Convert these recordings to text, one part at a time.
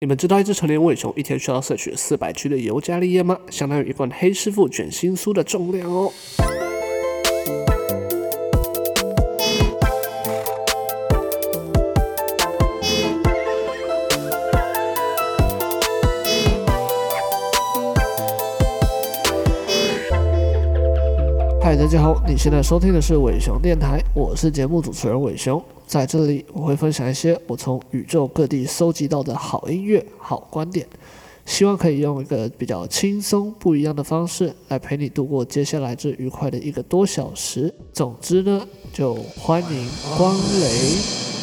你们知道一只成年尾熊一天需要摄取四百 G 的尤加利叶吗？相当于一罐黑师傅卷心酥的重量哦。嗨，大家好，你现在收听的是伟雄电台，我是节目主持人伟雄。在这里，我会分享一些我从宇宙各地搜集到的好音乐、好观点，希望可以用一个比较轻松、不一样的方式来陪你度过接下来这愉快的一个多小时。总之呢，就欢迎光临。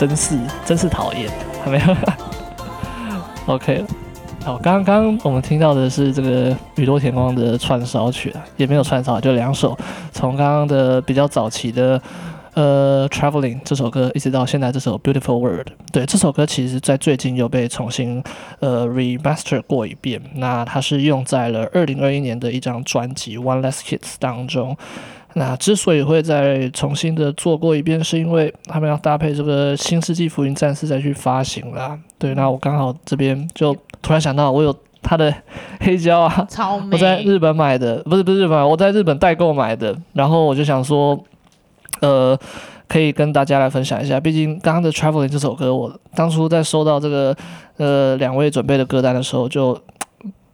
真是真是讨厌，还没有，OK 了。好，刚刚我们听到的是这个宇多田光的串烧曲啊，也没有串烧，就两首，从刚刚的比较早期的呃 Traveling 这首歌，一直到现在这首 Beautiful World。对，这首歌其实在最近又被重新呃 remaster 过一遍，那它是用在了二零二一年的一张专辑 One Less Hits 当中。那之所以会再重新的做过一遍，是因为他们要搭配这个《新世纪福音战士》再去发行啦。对，那我刚好这边就突然想到，我有他的黑胶啊，超。我在日本买的，不是不是日本，我在日本代购买的。然后我就想说，呃，可以跟大家来分享一下。毕竟刚刚的《Traveling》这首歌，我当初在收到这个呃两位准备的歌单的时候，就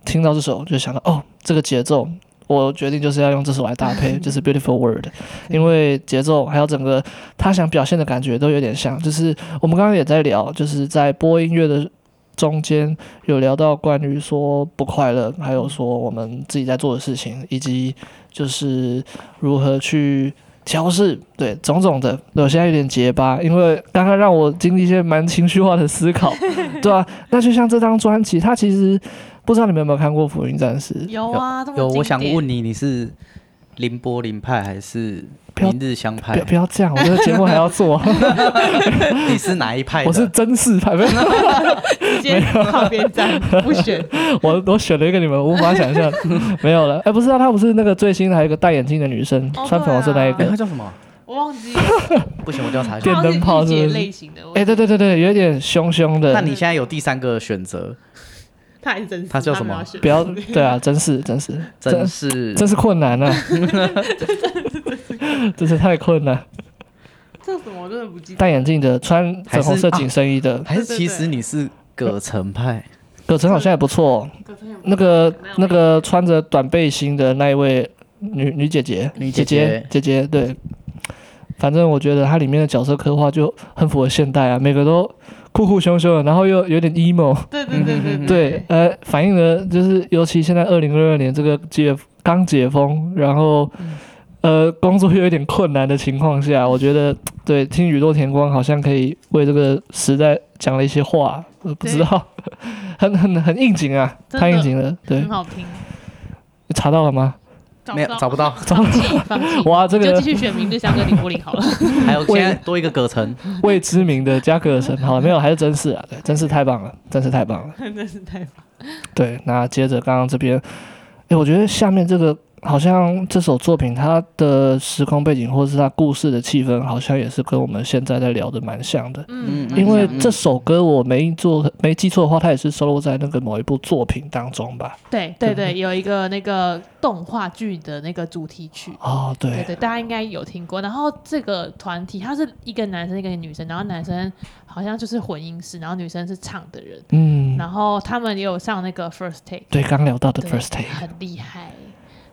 听到这首，就想到哦，这个节奏。我决定就是要用这首来搭配，就是 Beautiful World，因为节奏还有整个他想表现的感觉都有点像。就是我们刚刚也在聊，就是在播音乐的中间有聊到关于说不快乐，还有说我们自己在做的事情，以及就是如何去调试，对种种的。我现在有点结巴，因为刚刚让我经历一些蛮情绪化的思考，对吧、啊？那就像这张专辑，它其实。不知道你们有没有看过《福音战士》？有啊，有。我想问你，你是凌波林派还是明日香派？不要不要这样，我这个节目还要做。你是哪一派？我是真嗣派，没有。直接靠边站，不选。我我选了一个你们无法想象，没有了。哎，不是啊，她不是那个最新的，还有一个戴眼镜的女生，穿粉红色那一个，她叫什么？我忘记了。不行，我就要查一下。电灯泡是类型的。哎，对对对对，有点凶凶的。那你现在有第三个选择？他还是真实，他叫什么？不要 对啊，真是真是真是真是困难 了，真是太困难。叫什么？我真的不记得。戴眼镜的，穿粉红色紧身衣的，还是其实你是葛城派？葛城好像也不错。那个那个穿着短背心的那一位女女姐姐，女姐姐姐姐，对。反正我觉得它里面的角色刻画就很符合现代啊，每个都。酷酷凶凶的，然后又有点 emo，对对对对对，对，呃，反映了就是，尤其现在二零二二年这个解刚解封，然后呃工作又有点困难的情况下，我觉得对听宇多田光好像可以为这个时代讲了一些话，我不知道，很很很应景啊，太应景了，对，很好听，你查到了吗？没有 找不到，放弃放弃。哇，这个就继续选明日香跟林柏林好了。还有现在多一个葛城，未知名的加葛城，好了，没有，还是真是啊，对，真是太棒了，真是太棒了，真是太棒。对，那接着刚刚这边，哎，我觉得下面这个。好像这首作品它的时空背景或者是它故事的气氛，好像也是跟我们现在在聊的蛮像的。嗯，因为这首歌我没做没记错的话，它也是收录在那个某一部作品当中吧？对对对，有一个那个动画剧的那个主题曲。哦，对对对，大家应该有听过。然后这个团体它是一个男生一个女生，然后男生好像就是混音师，然后女生是唱的人。嗯，然后他们也有上那个 First Take。对，刚聊到的 First Take 很厉害。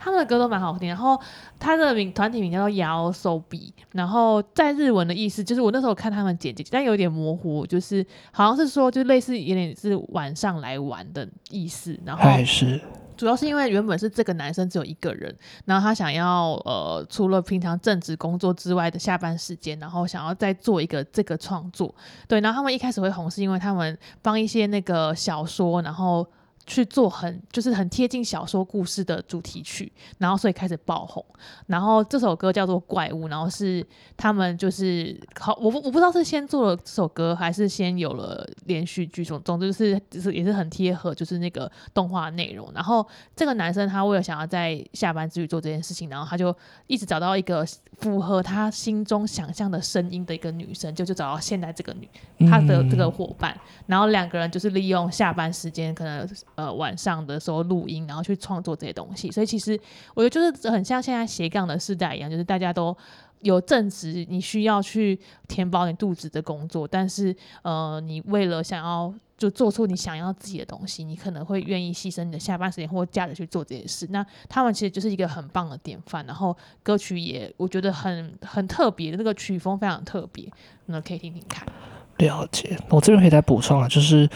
他们的歌都蛮好听，然后他的名团体名叫做 YOASOBI，然后在日文的意思就是我那时候看他们简介，但有点模糊，就是好像是说就类似有点是晚上来玩的意思，然后是主要是因为原本是这个男生只有一个人，然后他想要呃除了平常正职工作之外的下班时间，然后想要再做一个这个创作，对，然后他们一开始会红是因为他们帮一些那个小说，然后。去做很就是很贴近小说故事的主题曲，然后所以开始爆红。然后这首歌叫做《怪物》，然后是他们就是好，我不我不知道是先做了这首歌，还是先有了连续剧。总总之是就是也是很贴合，就是那个动画内容。然后这个男生他为了想要在下班之余做这件事情，然后他就一直找到一个符合他心中想象的声音的一个女生，就就找到现在这个女他的这个伙伴，然后两个人就是利用下班时间可能。呃，晚上的时候录音，然后去创作这些东西，所以其实我觉得就是很像现在斜杠的时代一样，就是大家都有正职，你需要去填饱你肚子的工作，但是呃，你为了想要就做出你想要自己的东西，你可能会愿意牺牲你的下班时间或假日去做这些事。那他们其实就是一个很棒的典范，然后歌曲也我觉得很很特别，的，那个曲风非常特别，那可以听听看。了解，我这边可以再补充啊，就是。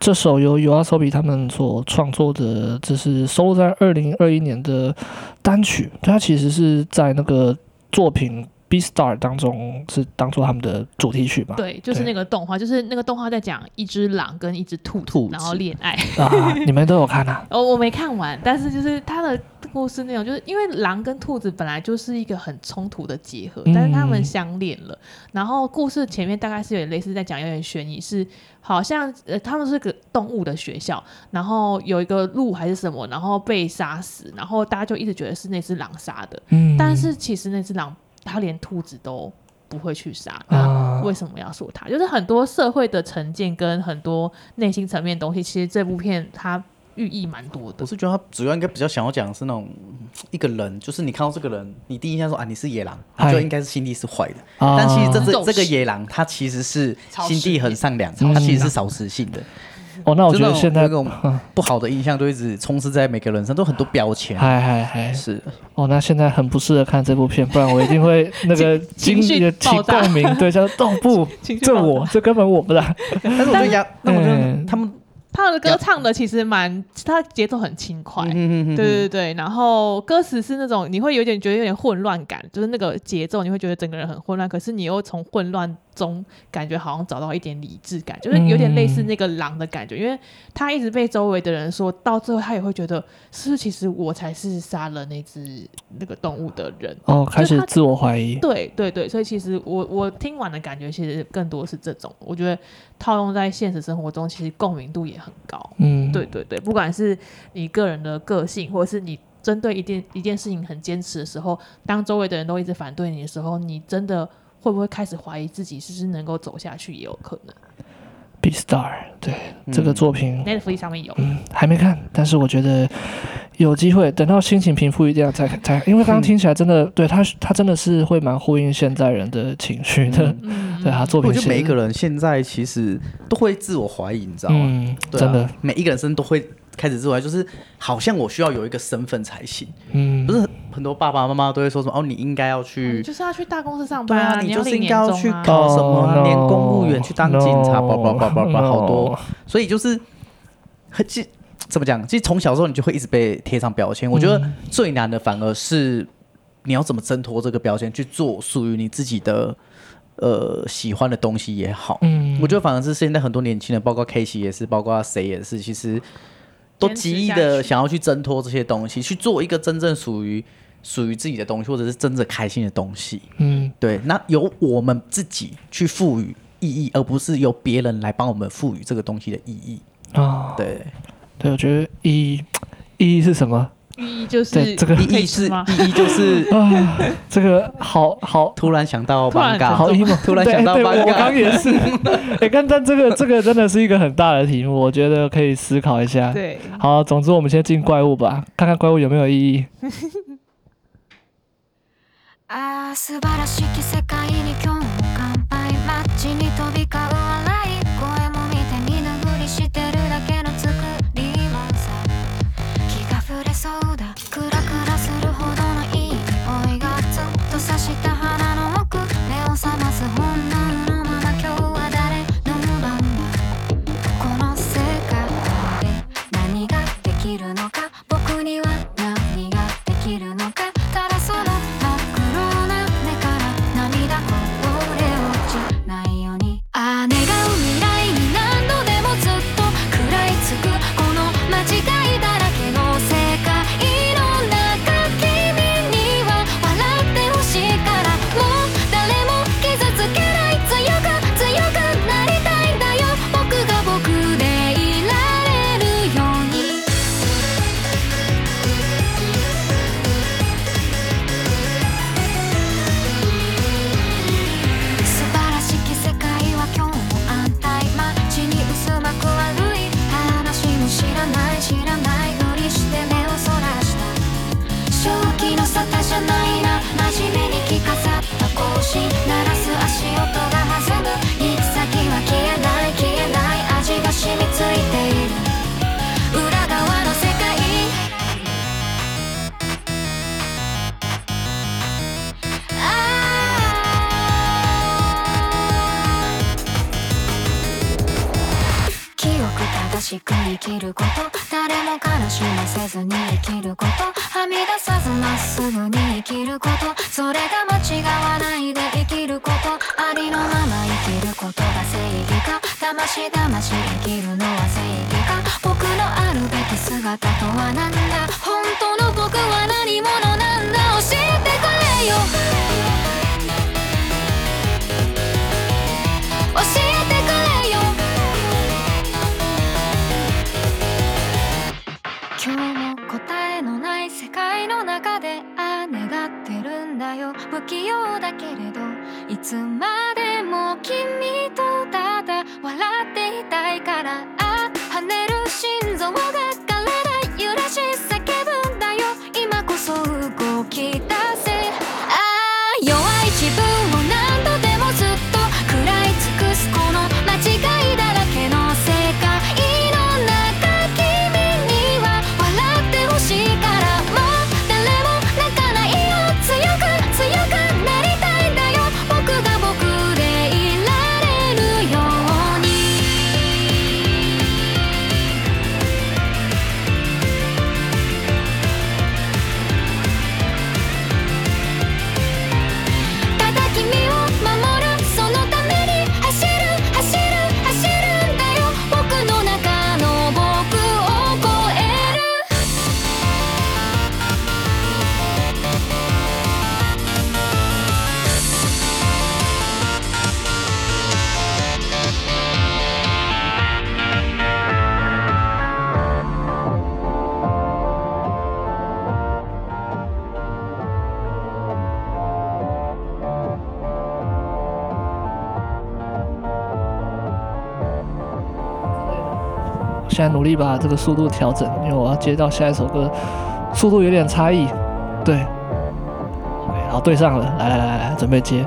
这首由 YOASOBI 他们所创作的，这是收录在二零二一年的单曲。它其实是在那个作品 Beastars 当中是当做他们的主题曲吧？对，就是那个动画，就是那个动画在讲一只狼跟一只兔兔子然后恋爱。啊，你们都有看啊？哦，我没看完，但是就是他的故事内容，就是因为狼跟兔子本来就是一个很冲突的结合，但是他们相恋了。嗯、然后故事前面大概是有点类似在讲有点悬疑，是好像呃他们是个动物的学校，然后有一个鹿还是什么，然后被杀死，然后大家就一直觉得是那只狼杀的。嗯，但是其实那只狼。它连兔子都不会去杀，那为什么要说他？就是很多社会的成见跟很多内心层面的东西，其实这部片它寓意蛮多的。我是觉得他主要应该比较想要讲的是那种一个人，就是你看到这个人，你第一印象说啊，你是野狼，他就应该是心地是坏的。但其实这这这个野狼，他其实是心地很善良，他其实是少食性的。哦，那我觉得现在那种不好的印象都一直充斥在每个人身上，都很多标签。嗨嗨嗨，是。哦，那现在很不适合看这部片，不然我一定会那个经历的起共鸣，对，叫做动不，这我这根本我不啦。但是我觉得，那我觉得他们。他的歌唱的其实蛮，他节奏很轻快，对对对，然后歌词是那种你会有点觉得有点混乱感，就是那个节奏你会觉得整个人很混乱，可是你又从混乱中感觉好像找到一点理智感，就是有点类似那个狼的感觉，因为他一直被周围的人说到最后，他也会觉得是不是其实我才是杀了那只那个动物的人。哦，开始自我怀疑，对对对，所以其实我我听完的感觉其实更多是这种，我觉得套用在现实生活中，其实共鸣度也很高，嗯，对对对，不管是你个人的个性，或者是你针对一件一件事情很坚持的时候，当周围的人都一直反对你的时候，你真的会不会开始怀疑自己是不是能够走下去，也有可能。Beastars，对、嗯、这个作品，Netflix 上面有，嗯，还没看，但是我觉得有机会，等到心情平复一点再再，因为刚刚听起来真的，嗯、对他他真的是会蛮呼应现在人的情绪的，嗯、对他作品，我觉得每一个人现在其实都会自我怀疑，你知道吗？嗯，对啊、真的，每一个人生都会。开始之外，就是好像我需要有一个身份才行。嗯，不是很多爸爸妈妈都会说什么哦，你应该要去，就是要去大公司上班啊，你就是应该要去考什么连公务员去当警察，叭叭叭叭叭，好多。所以就是，其怎么讲？其实从小时候你就会一直被贴上标签。我觉得最难的反而是你要怎么挣脱这个标签，去做属于你自己的呃喜欢的东西也好。嗯，我觉得反而是现在很多年轻人，包括 K 西也是，包括谁也是，其实。都极力的想要去挣脱这些东西，去做一个真正属于属于自己的东西，或者是真正开心的东西。嗯，对。那由我们自己去赋予意义，而不是由别人来帮我们赋予这个东西的意义。啊、哦，对，对，我觉得意义意义是什么？第一就是，这个意一是第一就是啊，这个好好。突然想到尴尬，好 突然想到尴尬，我刚也是，哎，但但这个这个真的是一个很大的题目，我觉得可以思考一下。对，好，总之我们先进怪物吧，看看怪物有没有意义。収现在努力把这个速度调整因为我要接到下一首歌速度有点差异。对。好对上了来来来来准备接。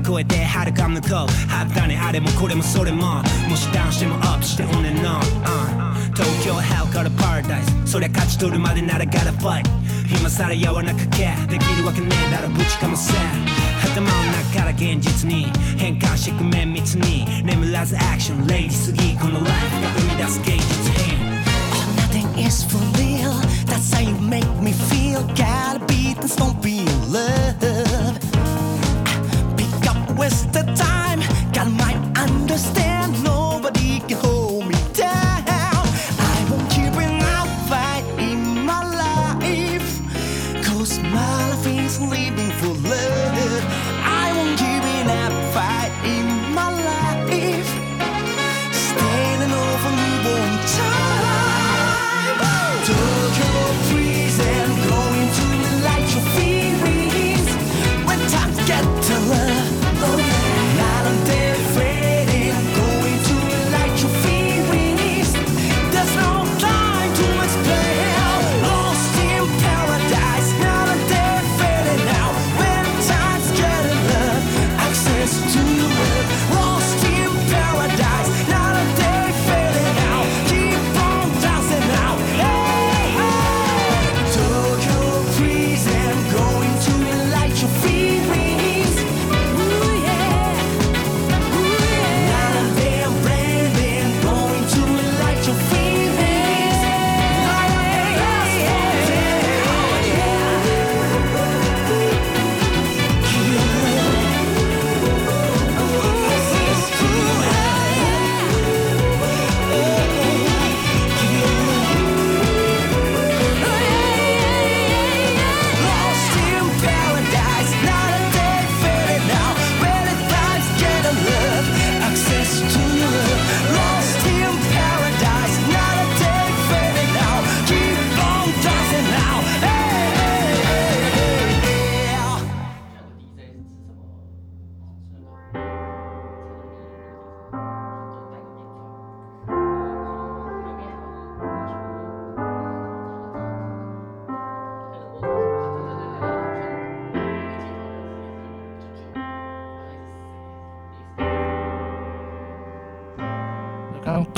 軽々超えて遥か向こう。はったねあれもこれもそれも。もしダウンしてもアップして on and on、uh、东京 Hell から Paradise そりゃ胜ち取るまでなら gotta fight 今さら柔らかけできるわけねえだろぶちかませ头の中から现実に変换してく绵密に。眠らずアクションレイジすぎこのライフが生み出す芸术品 Nothing is for real. That's how you make me feel. Gotta beat and don't be in love. waste the time. God might understand.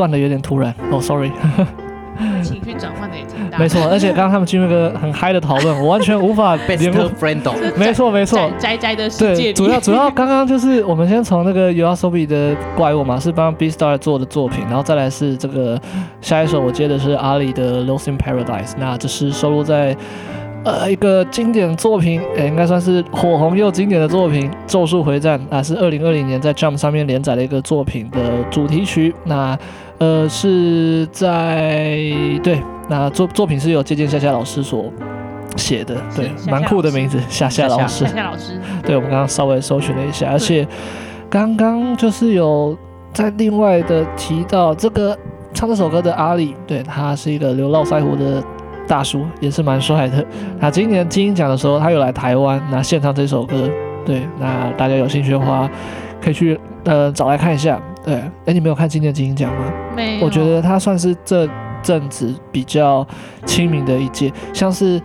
断的有点突然，哦，sorry。情绪转换的也挺大。没错，而且刚刚他们进入一个很嗨的讨论，我完全无法联 Best 络。friend 哦 没错，没错。宅宅的世界对，主要主要刚刚就是我们先从那个 YOASOBI 的怪物嘛，是帮 B Star 做的作品，然后再来是这个下一首我接的是阿里的 Lost in Paradise，那这是收录在呃一个经典作品，诶，应该算是火红又经典的作品《咒术回战》啊，是二零二零年在 Jump 上面连载的一个作品的主题曲，那呃是在对，那作作品是有借鉴夏夏老师所写的，对，蛮酷的名字，夏夏老师夏。夏老师，对，我们刚刚稍微搜寻了一下，而且刚刚就是有在另外的提到这个唱这首歌的阿里，对，他是一个留络腮胡的大叔，也是蛮帅的。那今年金鹰奖的时候，他有来台湾，那献唱这首歌，对，那大家有兴趣的话，可以去呃找来看一下。对，哎，你没有看今年金鹰奖吗？没有，我觉得他算是这阵子比较亲民的一届，像是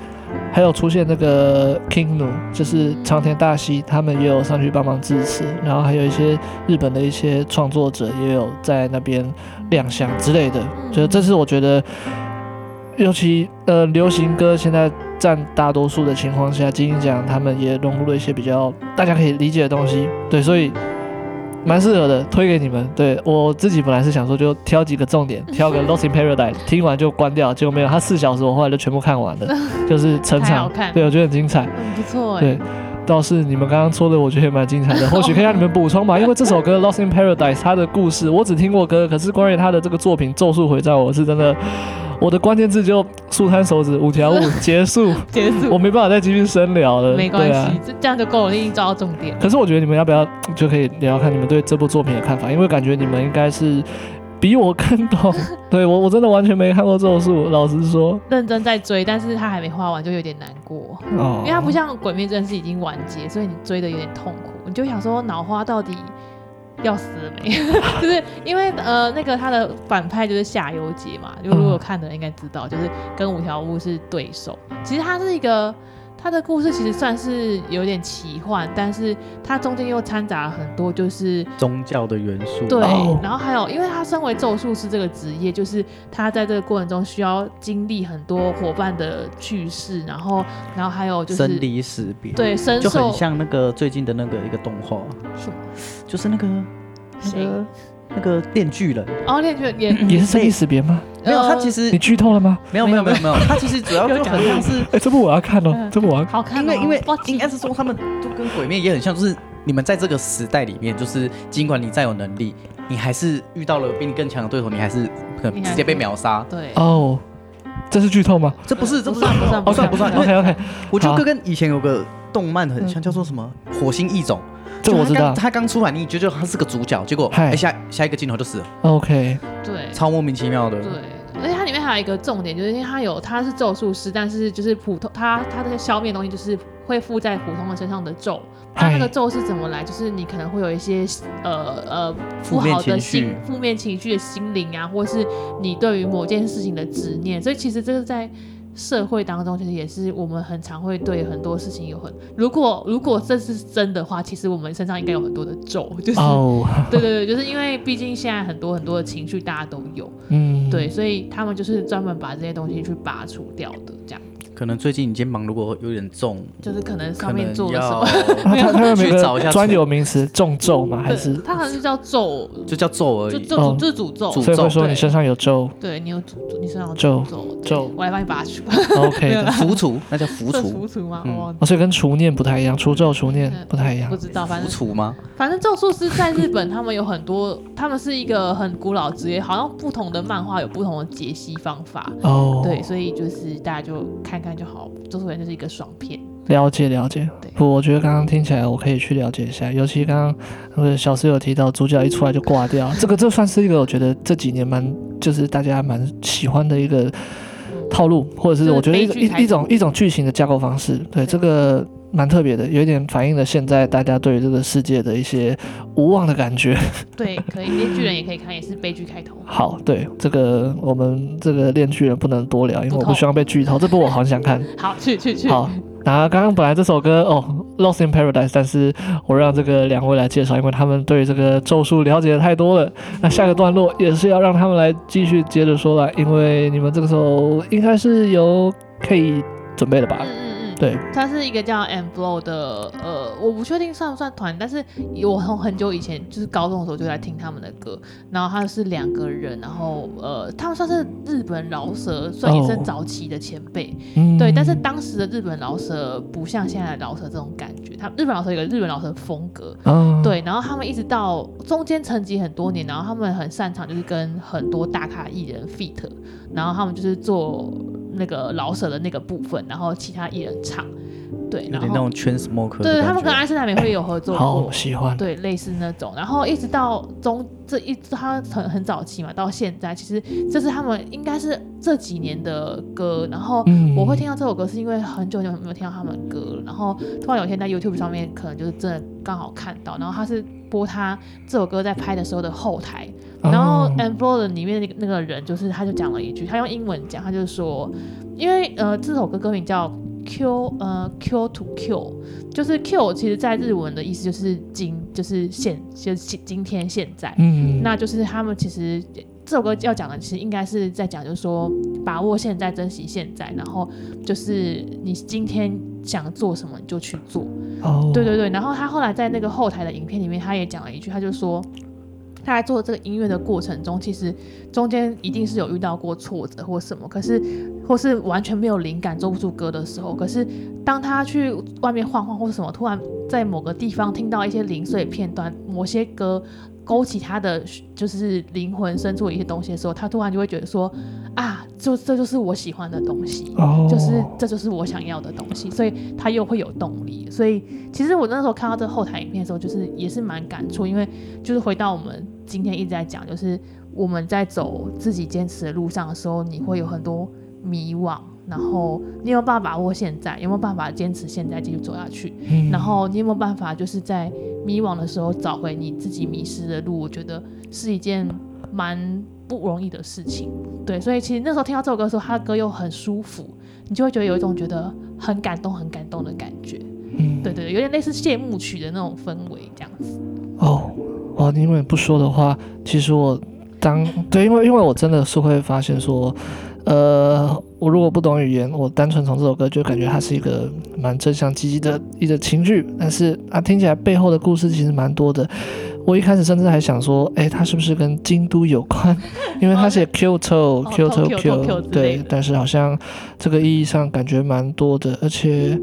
还有出现那个 King Nu，就是长田大希，他们也有上去帮忙支持，然后还有一些日本的一些创作者也有在那边亮相之类的，就是这是我觉得，尤其呃流行歌现在占大多数的情况下，金鹰奖他们也融入了一些比较大家可以理解的东西，对，所以。蛮适合的，推给你们。对，我自己本来是想说，就挑几个重点，挑个《Lost in Paradise》，听完就关掉，结果没有，它四小时，我后来就全部看完了，就是成场。对，我觉得很精彩。很，不错哎。对，倒是你们刚刚说的，我觉得也蛮精彩的，或许可以让你们补充吧。因为这首歌《Lost in Paradise》它的故事，我只听过歌，可是关于它的这个作品《咒术回战》，我是真的，我的关键字就竖摊手指五条悟 结束，结束，我没办法再继续深聊了。没关系，这这样就够了，你已经抓到重点。可是我觉得你们要不要就可以聊聊看你们对这部作品的看法？因为感觉你们应该是比我更懂。对我，我真的完全没看过咒术，老实说。认真在追，但是他还没画完，就有点难过。哦，因为他不像《鬼灭之刃》是已经完结，所以你追的有点痛苦，你就想说脑花到底要死了没？就是因为呃，那个他的反派就是夏油杰嘛，就如果有看的人应该知道，就是跟五条悟是对手。其实他是一个。他的故事其实算是有点奇幻，但是它中间又掺杂了很多就是宗教的元素。对，哦。然后还有，因为他身为咒术师这个职业，就是他在这个过程中需要经历很多伙伴的去世，然后，然后还有就是生离死别，对，生就很像那个最近的那个一个动画，是就是那个那谁？个那个电锯人。哦，恋剧也也是生离死别吗？没有，呃他其实你剧透了吗？没有没有没有没有，他其实主要就很像是，哎，这部我要看哦嗯，这部我要。好看哦，因为因为哇应该是说他们都跟鬼面也很像，就是你们在这个时代里面，就是尽管你再有能力，你还是遇到了比你更强的对手，你还是可能直接被秒杀。对，哦，这是剧透吗？这不是这不算不算不算不算，OK OK，我觉得跟跟以前有个动漫很像，叫做什么《火星异种》。这我知道他刚。出来，你觉得他是个主角，结果嗨哎下下一个镜头就死了，OK，对，超莫名其妙的。对，而且它里面还有一个重点，就是因为它有它是咒术师，但是就是普通它它这个消灭东西就是会附在普通人身上的咒。它那个咒是怎么来？就是你可能会有一些呃呃不负面好的心负面情绪的心灵啊，或是你对于某件事情的执念。所以其实这是在社会当中，其实也是我们很常会对很多事情有很如果如果这是真的话，其实我们身上应该有很多的咒，就是、哦，对对对，就是因为毕竟现在很多很多的情绪大家都有。嗯，对，所以他们就是专门把这些东西去拔除掉的，这样可能最近你肩膀如果有点重，就是可能上面做了什么，他他去找一下专有名词 重咒吗？还是对，它好像是叫咒，就叫咒而已。就就哦就是诅咒，诅所以会说你身上有咒对你有诅，你身上有咒诅咒，咒我来帮你拔除，？OK 的，浮除，那叫除除，除吗？嗯哦，哦，所以跟除念不太一样，除咒除念不太一样不。知道，反浮正除吗？反正咒术师在日本，他们有很多，他们是一个很古老职业，好像不同的漫画有不同的解析方法。哦，对，所以就是大家就看看就好，咒术人就是一个爽片。了解了解对。不，我觉得刚刚听起来我可以去了解一下，尤其刚刚那个小师有提到主角一出来就挂掉，这个这算是一个我觉得这几年蛮就是大家蛮喜欢的一个套路，或者是我觉得一一种一种剧情的架构方式。对，这个蛮特别的，有一点反映了现在大家对于这个世界的一些无望的感觉。对，可以，链锯人也可以看，也是悲剧开头。好，对这个我们这个链锯人不能多聊，因为我不希望被剧透。这部我好想看。好，去去去。好，那刚刚本来这首歌哦，《Lost in Paradise》，但是我让这个两位来介绍，因为他们对这个咒术了解的太多了。那下个段落也是要让他们来继续接着说了，因为你们这个时候应该是有可以准备的吧？对，它是一个叫 And Flow 的，呃，我不确定算不算团，但是我从很久以前就是高中的时候就在听他们的歌，然后他是两个人，然后呃，他们算是日本饶舌，算也是早期的前辈，嗯，对，但是当时的日本饶舌不像现在的饶舌这种感觉，他日本饶舌有个日本饶舌风格，嗯，对，然后他们一直到中间沉寂很多年，然后他们很擅长就是跟很多大咖艺人 feat，然后他们就是做那个老舍的那个部分，然后其他艺人唱，对，有然后点那种圈 smoke 的对，他们跟安室奈美会有合作好过，喜欢，对，类似那种，然后一直到中这一他很很早期嘛，到现在其实这是他们应该是这几年的歌，然后嗯。我会听到这首歌是因为很久很久没有听到他们的歌了，然后突然有一天在 YouTube 上面可能就是真的刚好看到，然后他是播他这首歌在拍的时候的后台，然后哦。And Flow 的里面那个那个人就是他就讲了一句，他用英文讲，他就说，因为呃这首歌歌名叫 Q 呃 Q to Q，就是 Q 其实在日文的意思就是今就是现就是今今天现在，嗯，那就是他们其实这首歌要讲的，其实应该是在讲，就是说把握现在，珍惜现在，然后就是你今天想做什么你就去做。哦，对对对，然后他后来在那个后台的影片里面，他也讲了一句，他就说他在做这个音乐的过程中，其实中间一定是有遇到过挫折或什么，可是或是完全没有灵感做不出歌的时候，可是当他去外面晃晃或是什么，突然在某个地方听到一些零碎片段，某些歌。勾起他的就是灵魂深处的一些东西的时候，他突然就会觉得说啊，就这就是我喜欢的东西，哦，就是这就是我想要的东西，所以他又会有动力。所以其实我那时候看到这个后台影片的时候，就是也是蛮感触，因为就是回到我们今天一直在讲，就是我们在走自己坚持的路上的时候，你会有很多迷惘，然后你有没有办法把握现在？有没有办法坚持现在继续走下去？嗯然后你有没有办法就是在迷惘的时候找回你自己迷失的路？我觉得是一件蛮不容易的事情。对，所以其实那时候听到这首歌的时候，他的歌又很舒服，你就会觉得有一种觉得很感动、很感动的感觉。嗯，对对对，有点类似谢幕曲的那种氛围这样子。哦，哇，你们不说的话，其实我当对，因为因为我真的是会发现说，呃，我如果不懂语言，我单纯从这首歌就感觉它是一个蛮正向积极的一个情绪，但是啊，听起来背后的故事其实蛮多的。我一开始甚至还想说，哎，它是不是跟京都有关？因为它写 Kyoto、哦 Kyoto、的，对但是好像这个意义上感觉蛮多的，而且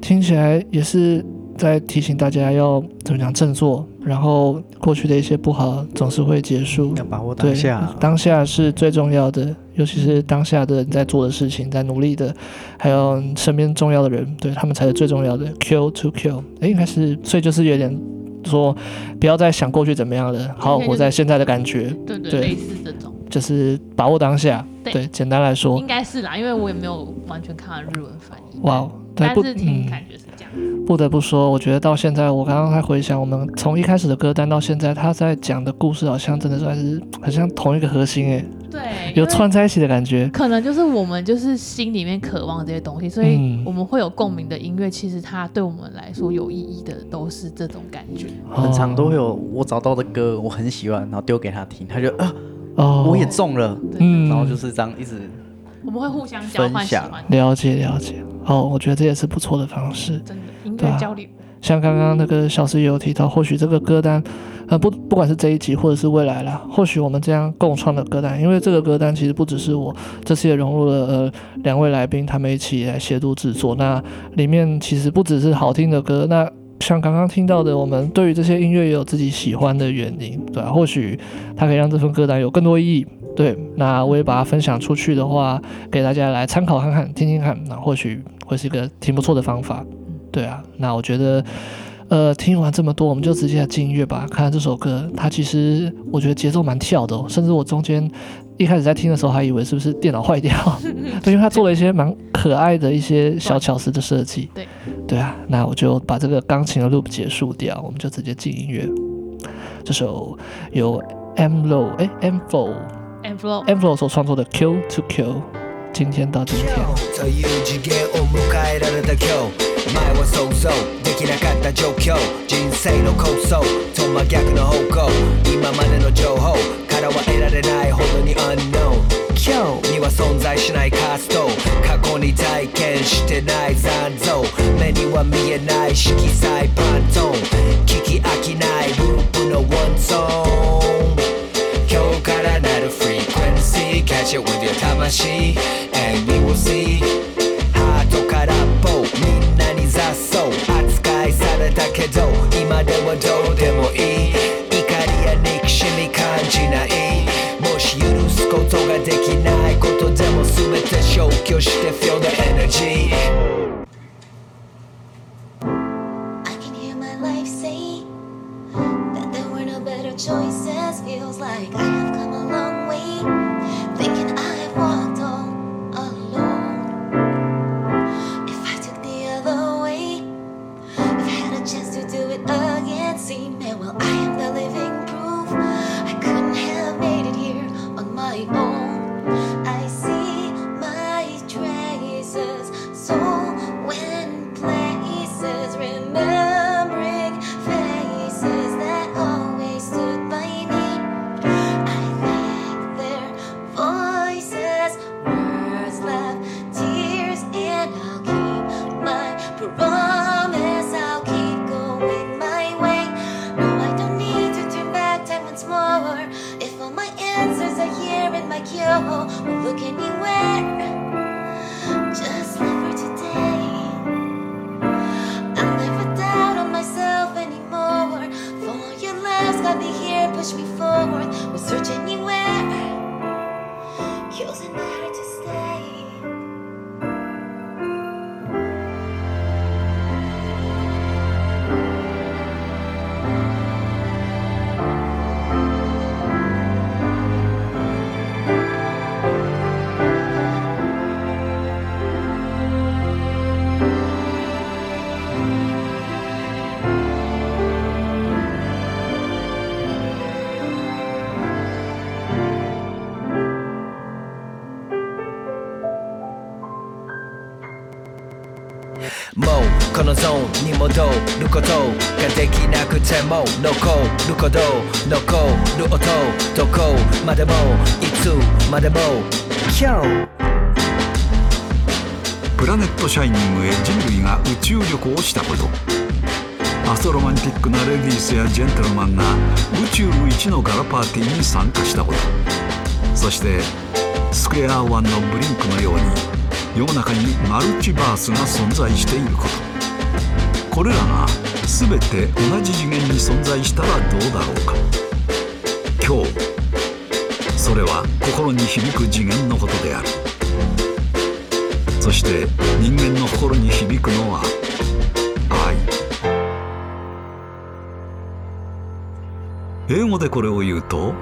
听起来也是在提醒大家要怎么讲振作，然后过去的一些不好总是会结束。要把握当下，当下是最重要的，尤其是当下的你在做的事情，在努力的，还有身边重要的人，对他们才是最重要的。Kill to kill，哎，应该是，所以就是有点说，不要再想过去怎么样了，好好活在现在的感觉，对对，对类似这种，就是把握当下。对对，简单来说应，该是啦，因为我也没有完全看完日文翻译。哇，对但是听嗯感觉。不得不说，我觉得到现在，我刚刚在回想，我们从一开始的歌单到现在，他在讲的故事，好像真的算是很像同一个核心，诶，对，有串在一起的感觉。可能就是我们就是心里面渴望这些东西，所以嗯我们会有共鸣的音乐。其实它对我们来说有意义的，都是这种感觉。很常都哦会有我找到的歌，我很喜欢，然后丢给他听，他就啊，哦，我也中了，嗯，然后就是这样一直我们会互相交换喜分享欢，了解了解。哦，我觉得这也是不错的方式。真的音对啊乐交流。像刚刚那个小师也有提到，或许这个歌单，呃，不，不管是这一集或者是未来啦，或许我们这样共创的歌单，因为这个歌单其实不只是我，这次也融入了呃两位来宾他们一起来协助制作，那里面其实不只是好听的歌，那像刚刚听到的，我们对于这些音乐也有自己喜欢的原因，对啊，或许它可以让这份歌单有更多意义。对，那我也把它分享出去的话，给大家来参考看看、听听看，那或许会是一个挺不错的方法。对啊，那我觉得，呃，听完这么多，我们就直接来进音乐吧。看看这首歌，它其实我觉得节奏蛮跳的哦，甚至我中间一开始在听的时候，还以为是不是电脑坏掉，对，因为它做了一些蛮可爱的一些小巧思的设计。对，对啊，那我就把这个钢琴的 loop 结束掉，我们就直接进音乐。这首由 M Low 哎 M Flow And flow，M Flow 所创作的 Kill to Kill，今天到今天。という次元を迎えられた今日前は想像できなかった状况人生の构想。と真逆の方向。今までの情报からは得られないほどに unknown 今日には存在しないカスト。过去に体験してない残像。目には见えない色彩パントン。闻き饱きないループのワンゾーン。今日からなる catch it with your 魂 And we will see. ハートからぽみんなに雑草扱いされたけど今ではどうでもいい怒りや憎しみ感じないもし許すことができないことでも全て消去して Feel the energy. に戻ることができなくても残ること残る音どこまでもいつまでも。今日プラネットシャイニングへ人类が宇宙旅行をしたこと。アストロマンティックなレディースやジェントルマンが宇宙一のガラパーティーに参加したこと。そしてスクエアワンのブリンクのように世の中にマルチバースが存在していること。これらが全て同じ次元に存在したらどうだろうか。今日それは心に响く次元のことである。そして人间の心に响くのは爱英语でこれを言うと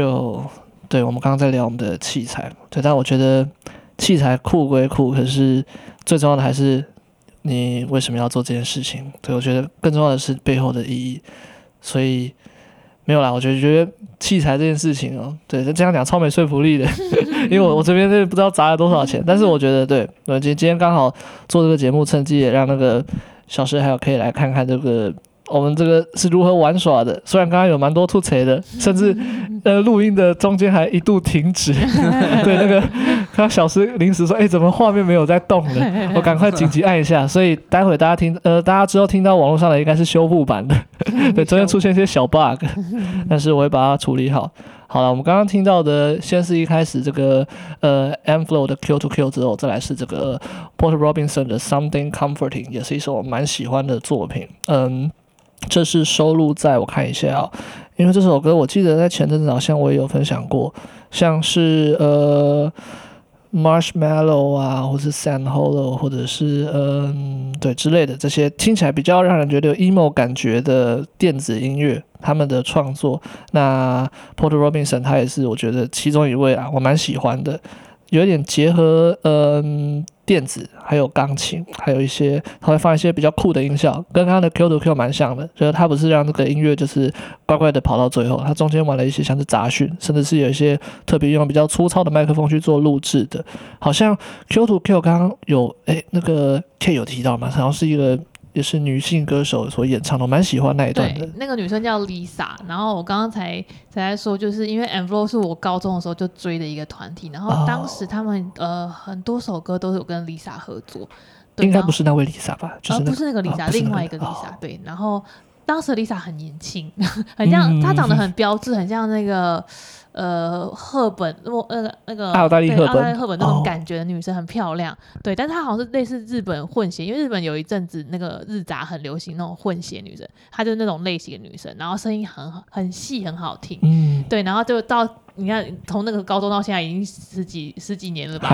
就对我们刚刚在聊我们的器材，对，但我觉得器材酷归酷，可是最重要的还是你为什么要做这件事情。对，我觉得更重要的是背后的意义，所以没有啦。我觉得觉得器材这件事情哦，对，这样讲超没说服力的，因为我我这边是不知道砸了多少钱，但是我觉得对，我今今天刚好做这个节目，趁机也让那个小师还有可以来看看这个。我们这个是如何玩耍的？虽然刚刚有蛮多吐槽的，甚至呃录音的中间还一度停止。对，那个刚小师临时说：“哎，怎么画面没有在动呢？” 我赶快紧急按一下。所以待会大家听，呃，大家之后听到网络上的应该是修复版的。对，中间出现一些小 bug，但是我会把它处理好。好了，我们刚刚听到的，先是一开始这个呃 M-Flow 的 Q to Q 之后，再来是这个 Porter Robinson 的 Something Comforting，也是一首我蛮喜欢的作品。嗯。这是收录在我看一下啊，因为这首歌我记得在前阵子好像我也有分享过，像是呃 Marshmallow 啊，或是 Sand Hollow，或者是嗯对之类的这些听起来比较让人觉得有 emo 感觉的电子音乐，他们的创作，那 Porter Robinson 他也是我觉得其中一位啊，我蛮喜欢的。有点结合，嗯，电子，还有钢琴，还有一些，他会放一些比较酷的音效，跟他的 Q to Q 蛮像的。就是他不是让这个音乐就是乖乖的跑到最后，他中间玩了一些像是杂讯，甚至是有一些特别用比较粗糙的麦克风去做录制的。好像 Q to Q 刚刚有，诶，那个 K 有提到吗？好像是一个。也是女性歌手所演唱的，我蛮喜欢那一段的。那个女生叫 Lisa，然后我刚刚才才在说，就是因为 M-Flow 是我高中的时候就追的一个团体，然后当时他们、哦、呃很多首歌都是有跟 Lisa 合作。对，应该不是那位 Lisa 吧？就是、呃、不是那个 Lisa，、哦、另外一个 Lisa、哦。对，然后当时 Lisa 很年轻，很像、嗯、她长得很标致，很像那个。呃，赫本，那么那个那个奥黛丽赫本，赫本那种感觉的女生很漂亮，哦、对，但是她好像是类似日本混血，因为日本有一阵子那个日杂很流行那种混血女生，她就是那种类型的女生，然后声音很很细，很好听，嗯，对，然后就到。你看，从那个高中到现在已经十几十几年了吧？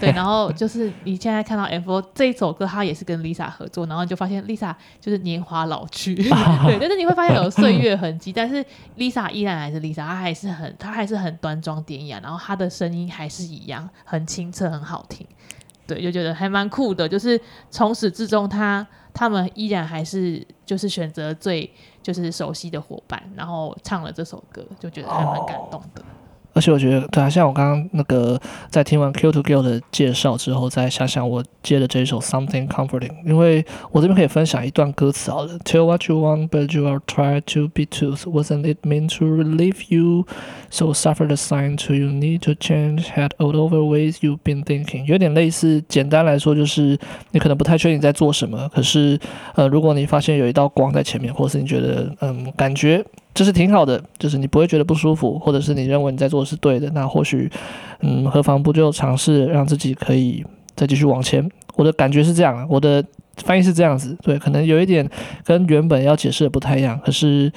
对，然后就是你现在看到 M-Flow 这一首歌，他也是跟 Lisa 合作，然后你就发现 Lisa 就是年华老去，对，但是你会发现有岁月痕迹，但是 Lisa 依然还是 Lisa，她还是很她还是很端庄典雅，然后她的声音还是一样很清澈，很好听，对，就觉得还蛮酷的，就是从始至终，他他们依然还是就是选择最就是熟悉的伙伴，然后唱了这首歌，就觉得还蛮感动的。而且我觉得，对啊，像我刚刚那个在听完 Q to Q 的介绍之后，再想想我接的这一首 Something Comforting，因为我这边可以分享一段歌词好了。Tell what you want, but you are trying to be truth. Wasn't it meant to relieve you? So suffer the sign to you need to change. Head all over ways you've been thinking. 有点类似，简单来说就是你可能不太确定你在做什么，可是呃，如果你发现有一道光在前面，或是你觉得嗯感觉。这是挺好的，就是你不会觉得不舒服，或者是你认为你在做的是对的，那或许，嗯，何妨不就尝试让自己可以再继续往前？我的感觉是这样，我的翻译是这样子，对，可能有一点跟原本要解释的不太一样，可是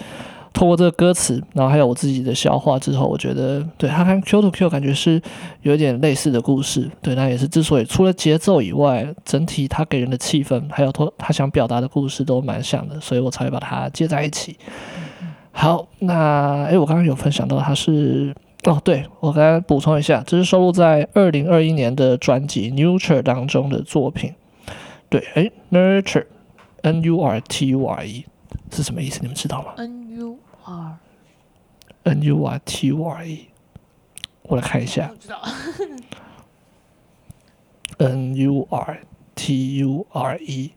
透过这个歌词，然后还有我自己的消化之后，我觉得对他跟 Q to Q 感觉是有一点类似的故事，对，那也是之所以除了节奏以外，整体他给人的气氛，还有他他想表达的故事都蛮像的，所以我才会把它接在一起。好，那诶，我刚刚有分享到他是哦，对，我刚刚补充一下，这是收录在二零二一年的专辑《Nurture》当中的作品。对，诶，Nurture，N U R T U R E 是什么意思？你们知道吗？N U R N U R T U R E，我来看一下。知道。N U R T U R E，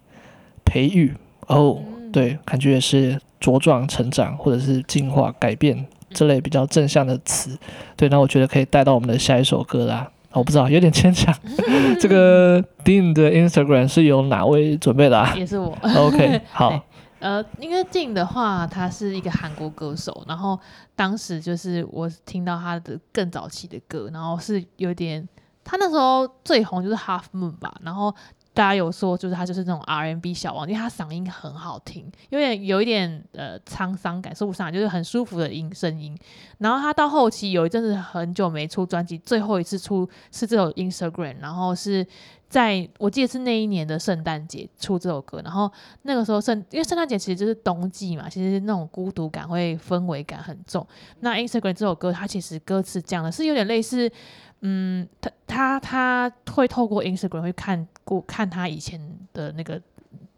培育哦，嗯、对，感觉也是。茁壮成长，或者是进化、改变这类比较正向的词，对，那我觉得可以带到我们的下一首歌啦。我不知道，有点牵强。这个 Dean 的 Instagram 是由哪位准备的啊？也是我。OK，好。呃，因为 Dean 的话，他是一个韩国歌手，然后当时就是我听到他的更早期的歌，然后是有点，他那时候最红就是 Half Moon 吧，然后。大家有说，就是他就是那种 R&B 小王，因为他嗓音很好听，因为有一点呃沧桑感，说不上，就是很舒服的音声音。然后他到后期有一阵子很久没出专辑，最后一次出是这首 Instagram，然后是在我记得是那一年的圣诞节出这首歌，然后那个时候圣，因为圣诞节其实就是冬季嘛，其实那种孤独感会氛围感很重。那 Instagram 这首歌，它其实歌词讲的是有点类似，嗯，他他他会透过 Instagram 会看过看他以前的那个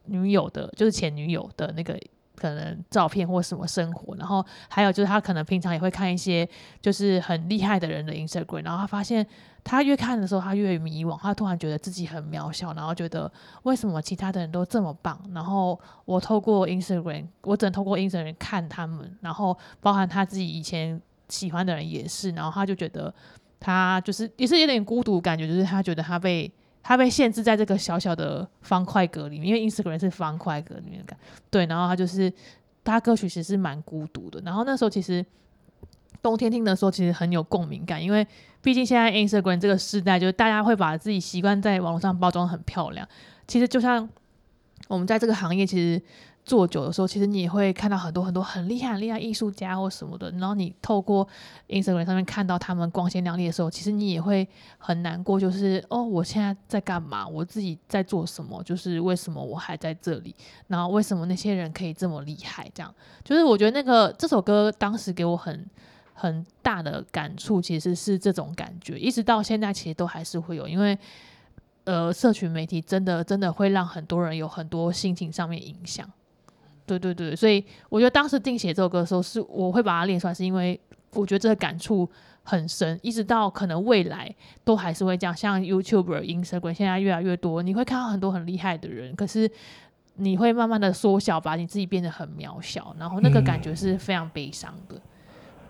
女友的，就是前女友的那个。可能照片或什么生活，然后还有就是他可能平常也会看一些就是很厉害的人的 Instagram，然后他发现他越看的时候他越迷惘，他突然觉得自己很渺小，然后觉得为什么其他的人都这么棒，然后我透过 Instagram，我只能透过 Instagram 看他们，然后包含他自己以前喜欢的人也是，然后他就觉得他就是也是有点孤独感觉，就是他觉得他被。他被限制在这个小小的方块格里面，因为 Instagram 是方块格里面的，对，然后他就是他歌曲其实是蛮孤独的。然后那时候其实冬天听的时候，其实很有共鸣感，因为毕竟现在 Instagram 这个时代，就是大家会把自己习惯在网络上包装很漂亮。其实就像我们在这个行业，其实。做久的时候，其实你也会看到很多很多很厉害很厉害艺术家或什么的，然后你透过 Instagram 上面看到他们光鲜亮丽的时候，其实你也会很难过，就是哦，我现在在干嘛？我自己在做什么？就是为什么我还在这里？然后为什么那些人可以这么厉害？这样，就是我觉得那个这首歌当时给我很很大的感触，其实是这种感觉，一直到现在其实都还是会有，因为呃，社群媒体真的真的会让很多人有很多心情上面影响。对对对，所以我觉得当时定写这首歌的时候，是我会把它练出来，是因为我觉得这个感触很深，一直到可能未来都还是会这样。像 YouTuber、Instagram 现在越来越多，你会看到很多很厉害的人，可是你会慢慢的缩小，把你自己变得很渺小，然后那个感觉是非常悲伤的。嗯、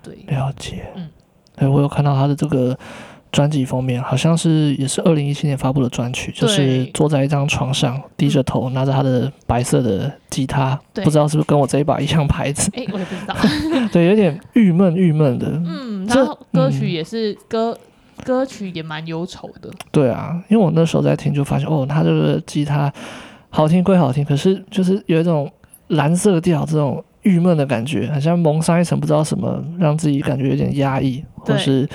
对，了解。嗯，对，我有看到他的这个。专辑封面好像是也是二零一七年发布的专曲，就是坐在一张床上，低着头，拿着他的白色的吉他，不知道是不是跟我这一把一样牌子？哎、欸，我也不知道。对，有点郁闷郁闷的。嗯，然后歌曲也是歌，嗯、歌曲也蛮忧愁的。对啊，因为我那时候在听，就发现哦，他这个吉他好听归好听，可是就是有一种蓝色调这种郁闷的感觉，好像蒙上一层不知道什么，让自己感觉有点压抑，或是。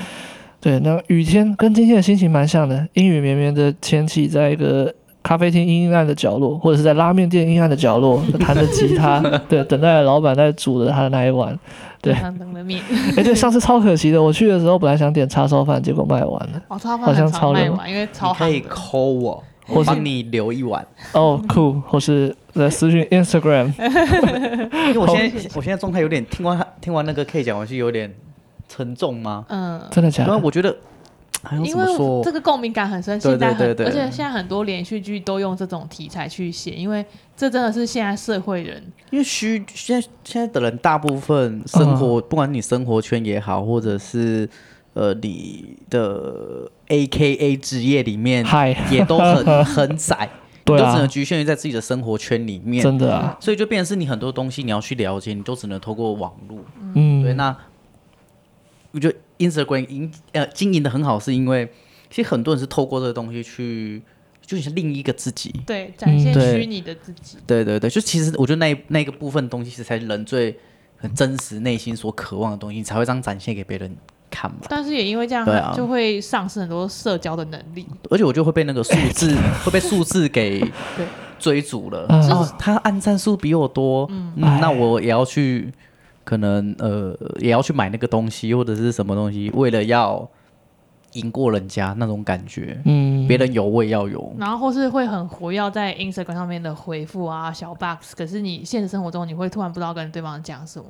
对，那雨天跟今天的心情蛮像的，阴雨绵绵的天气，在一个咖啡厅阴暗的角落，或者是在拉面店阴暗的角落，弹着吉他，对，等待老板在煮的他的那一碗，对，的面。哎，对，上次超可惜的，我去的时候本来想点叉烧饭，结果卖完了，哦，叉烧饭好像超卖完，因为超可以抠我，或是你留一碗。哦，酷，或是在私讯 Instagram，因为我现在我现在状态有点，听完听完那个 K 讲，我是有点。沉重吗？嗯，真的假的？因为我觉得，因为这个共鸣感很深，现在很，对对对对，而且现在很多连续剧都用这种题材去写，因为这真的是现在社会人，因为虚现在现在的人大部分生活，嗯、不管你生活圈也好，或者是呃你的 A K A 职业里面，也都很 很窄，对啊，都只能局限于在自己的生活圈里面，真的啊，所以就变成是你很多东西你要去了解，你都只能透过网络，嗯，对，那。我觉得 Instagram 营呃经营的很好，是因为其实很多人是透过这个东西去，就是另一个自己，对，展现虚拟的自己。对对对，就其实我觉得那那个部分东西是才是人最很真实内心所渴望的东西，你才会这样展现给别人看嘛。但是也因为这样，就会丧失很多社交的能力。而且我就会被那个数字 会被数字给追逐了。哦，他按赞数比我多，嗯，那我也要去。可能呃也要去买那个东西或者是什么东西，为了要赢过人家那种感觉，嗯，别人有我也要有，然后或是会很活跃在 Instagram 上面的回复啊小 box，可是你现实生活中你会突然不知道跟对方讲什么，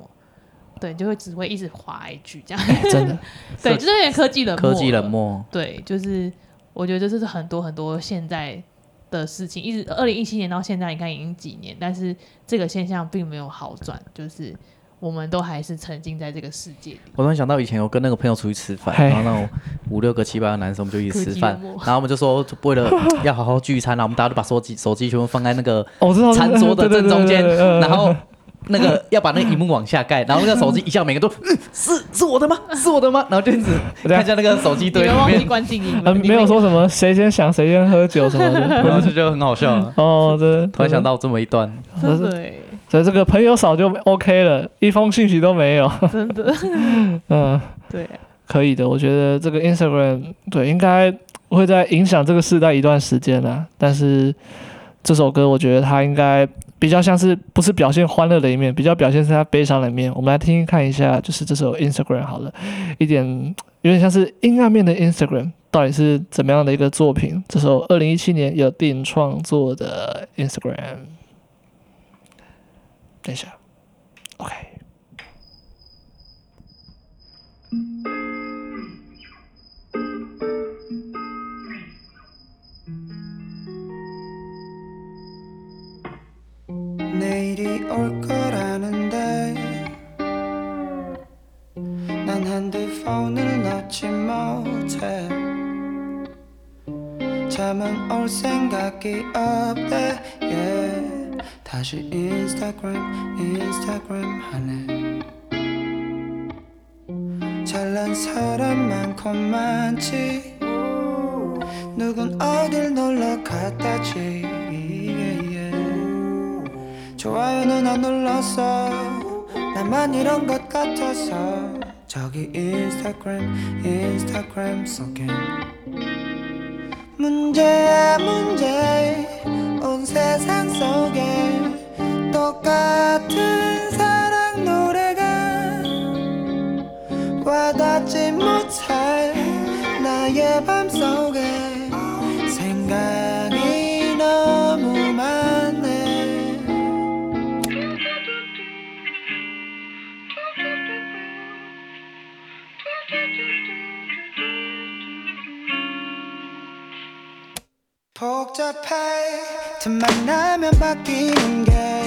对，就会只会一直滑一句这样，欸、真的，对，就是有点科技冷漠，科技冷漠，对，就是我觉得这是很多很多现在的事情，一直二零一七年到现在你看已经几年，但是这个现象并没有好转，就是。我们都还是沉浸在这个世界里。我突然想到以前我跟那个朋友出去吃饭，然后那种五六个、七八个男生，我们就一起吃饭，然后我们就说，为了要好好聚餐，然后我们大家都把手机手机全部放在那个 餐桌的正中间，然后那个要把那个荧幕往下盖，然后那个手机一下，每个都，嗯，是是我的吗？是我的吗？然后就一直看一下那个手机堆里面，关静音，没有说什么谁先想谁先喝酒什么的，然后就觉得很好笑。哦，对，突然想到这么一段，对。所以这个朋友少就 OK 了，一封信息都没有。真的，嗯，对，可以的。我觉得这个 Instagram 对应该会在影响这个时代一段时间啊。但是这首歌，我觉得它应该比较像是不是表现欢乐的一面，比较表现是它悲伤的一面。我们来听听看一下，就是这首 Instagram 好了，一点有点像是阴暗面的 Instagram，到底是怎么样的一个作品？这首二零一七年有电影创作的 Instagram，pleasure. Okay. 내일이 올 거라는데 난 핸드폰을 넣지 못해 잠은 올 생각이 없대 yeah. 다시 인스타그램 인스타그램 하네. 잘난 사람 많고 많지. 누군 어딜 놀러 갔다지. 좋아요는 안 눌렀어 나만 이런 것 같아서. 저기 인스타그램 인스타그램 속엔 문제야 문제 복잡해. 틈만 나면 바뀌는 게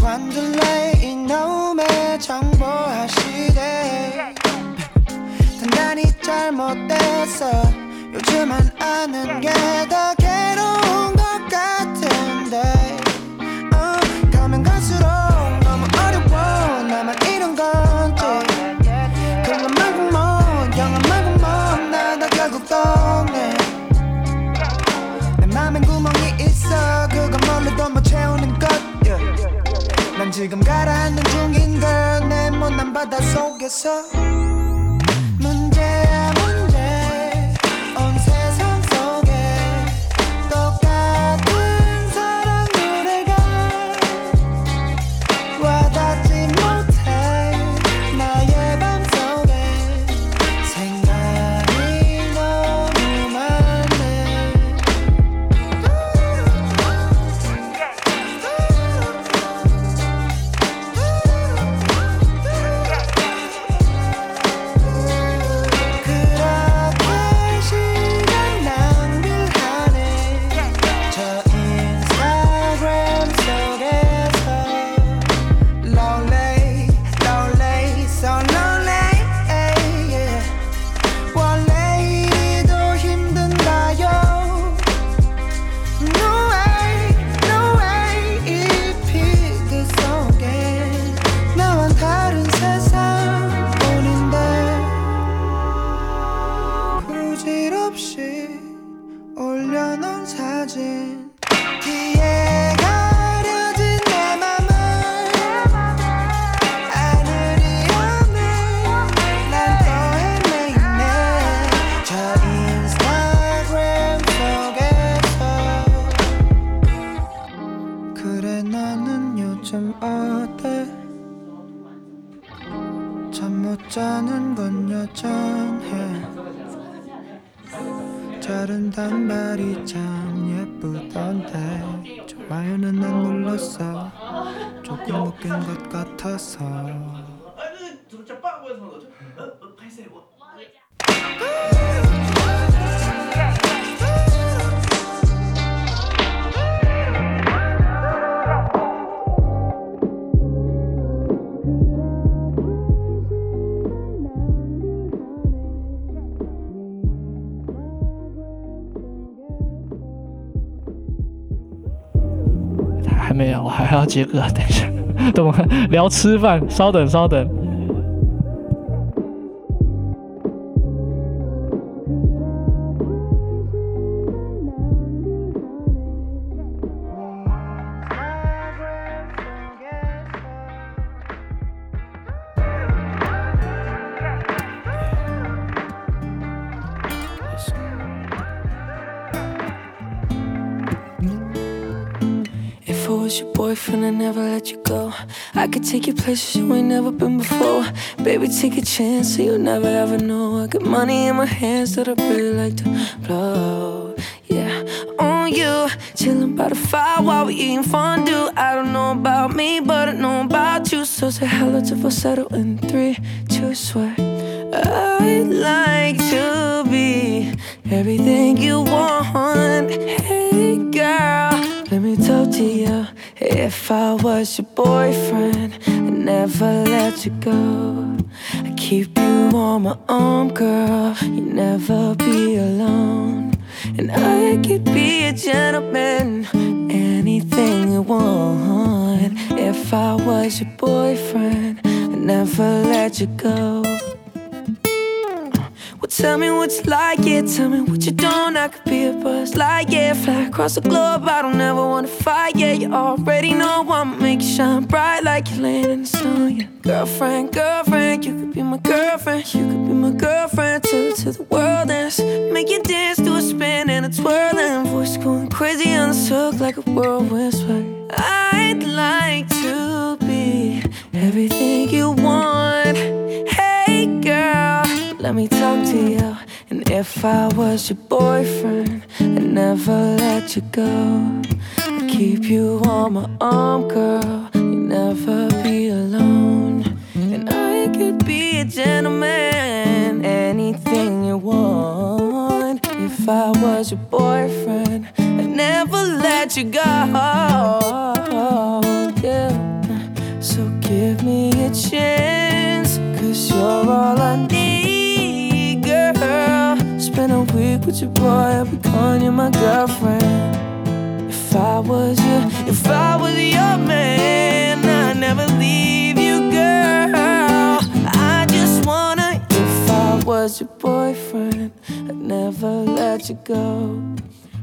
관둘래 이놈의 정보화 시대 단단히 잘못됐어 요즘은 아는 게 더 괴로운 것 같은데 지금 가라앉는 중인 걸내 못난 바다 속에서 还没有，我还要接歌，等一下，等我聊吃饭，稍等稍等。Could take you places you ain't never been before. Baby, take a chance, so you'll never ever know. I got money in my hands that I really like to blow. Yeah, on you, chilling by the fire while we eating fondue. I don't know about me, but I know about you. So say hello to falsetto in three, two, swear. I'd like to be everything you want. Hey, girl, let me talk to you. If I was your boyfriend, I'd never let you go. I'd keep you on my arm, girl. You'd never be alone. And I could be a gentleman, anything you want. If I was your boyfriend, I'd never let you go. Tell me what you like, yeah. Tell me what you don't. I could be a buzz like, yeah. Fly across the globe. I don't ever wanna fight, yeah. You already know I'ma make you shine bright like you're laying in the snow, yeah. Girlfriend, girlfriend, you could be my girlfriend. You could be my girlfriend till till the world ends. Make you dance do a spin and a twirl and voice going crazy on the hook like a whirlwind sway. I'd like to be everything you want. Let me talk to you. And if I was your boyfriend, I'd never let you go. I'd keep you on my arm, girl. You'd never be alone. And I could be a gentleman, anything you want. If I was your boyfriend, I'd never let you go. Yeah. So give me a chance, cause you're all I need. Spend a week with your boy, I'll be calling you my girlfriend. If I was you, if I was your man, I'd never leave you, girl. I just wanna, if I was your boyfriend, I'd never let you go.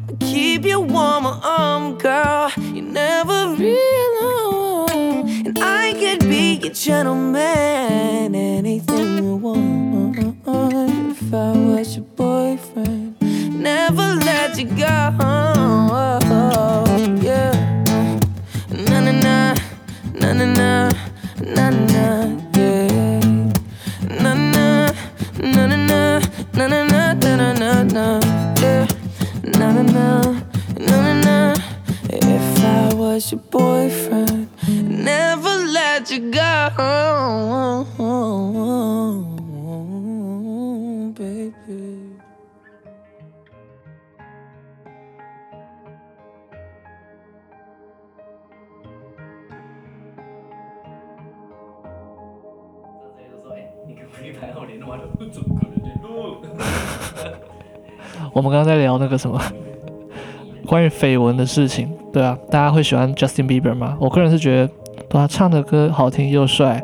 I'd keep you warm, arm, girl. You never be alone. Um. And I could be your gentleman, anything you want. Uh, uh, uh. I was your boyfriend, never let you go. Yeah. Na na na, na na na, na na, 我们刚刚在聊那个什么 关于绯闻的事情，对啊，大家会喜欢 Justin Bieber 吗？我个人是觉得，对他唱的歌好听又帅，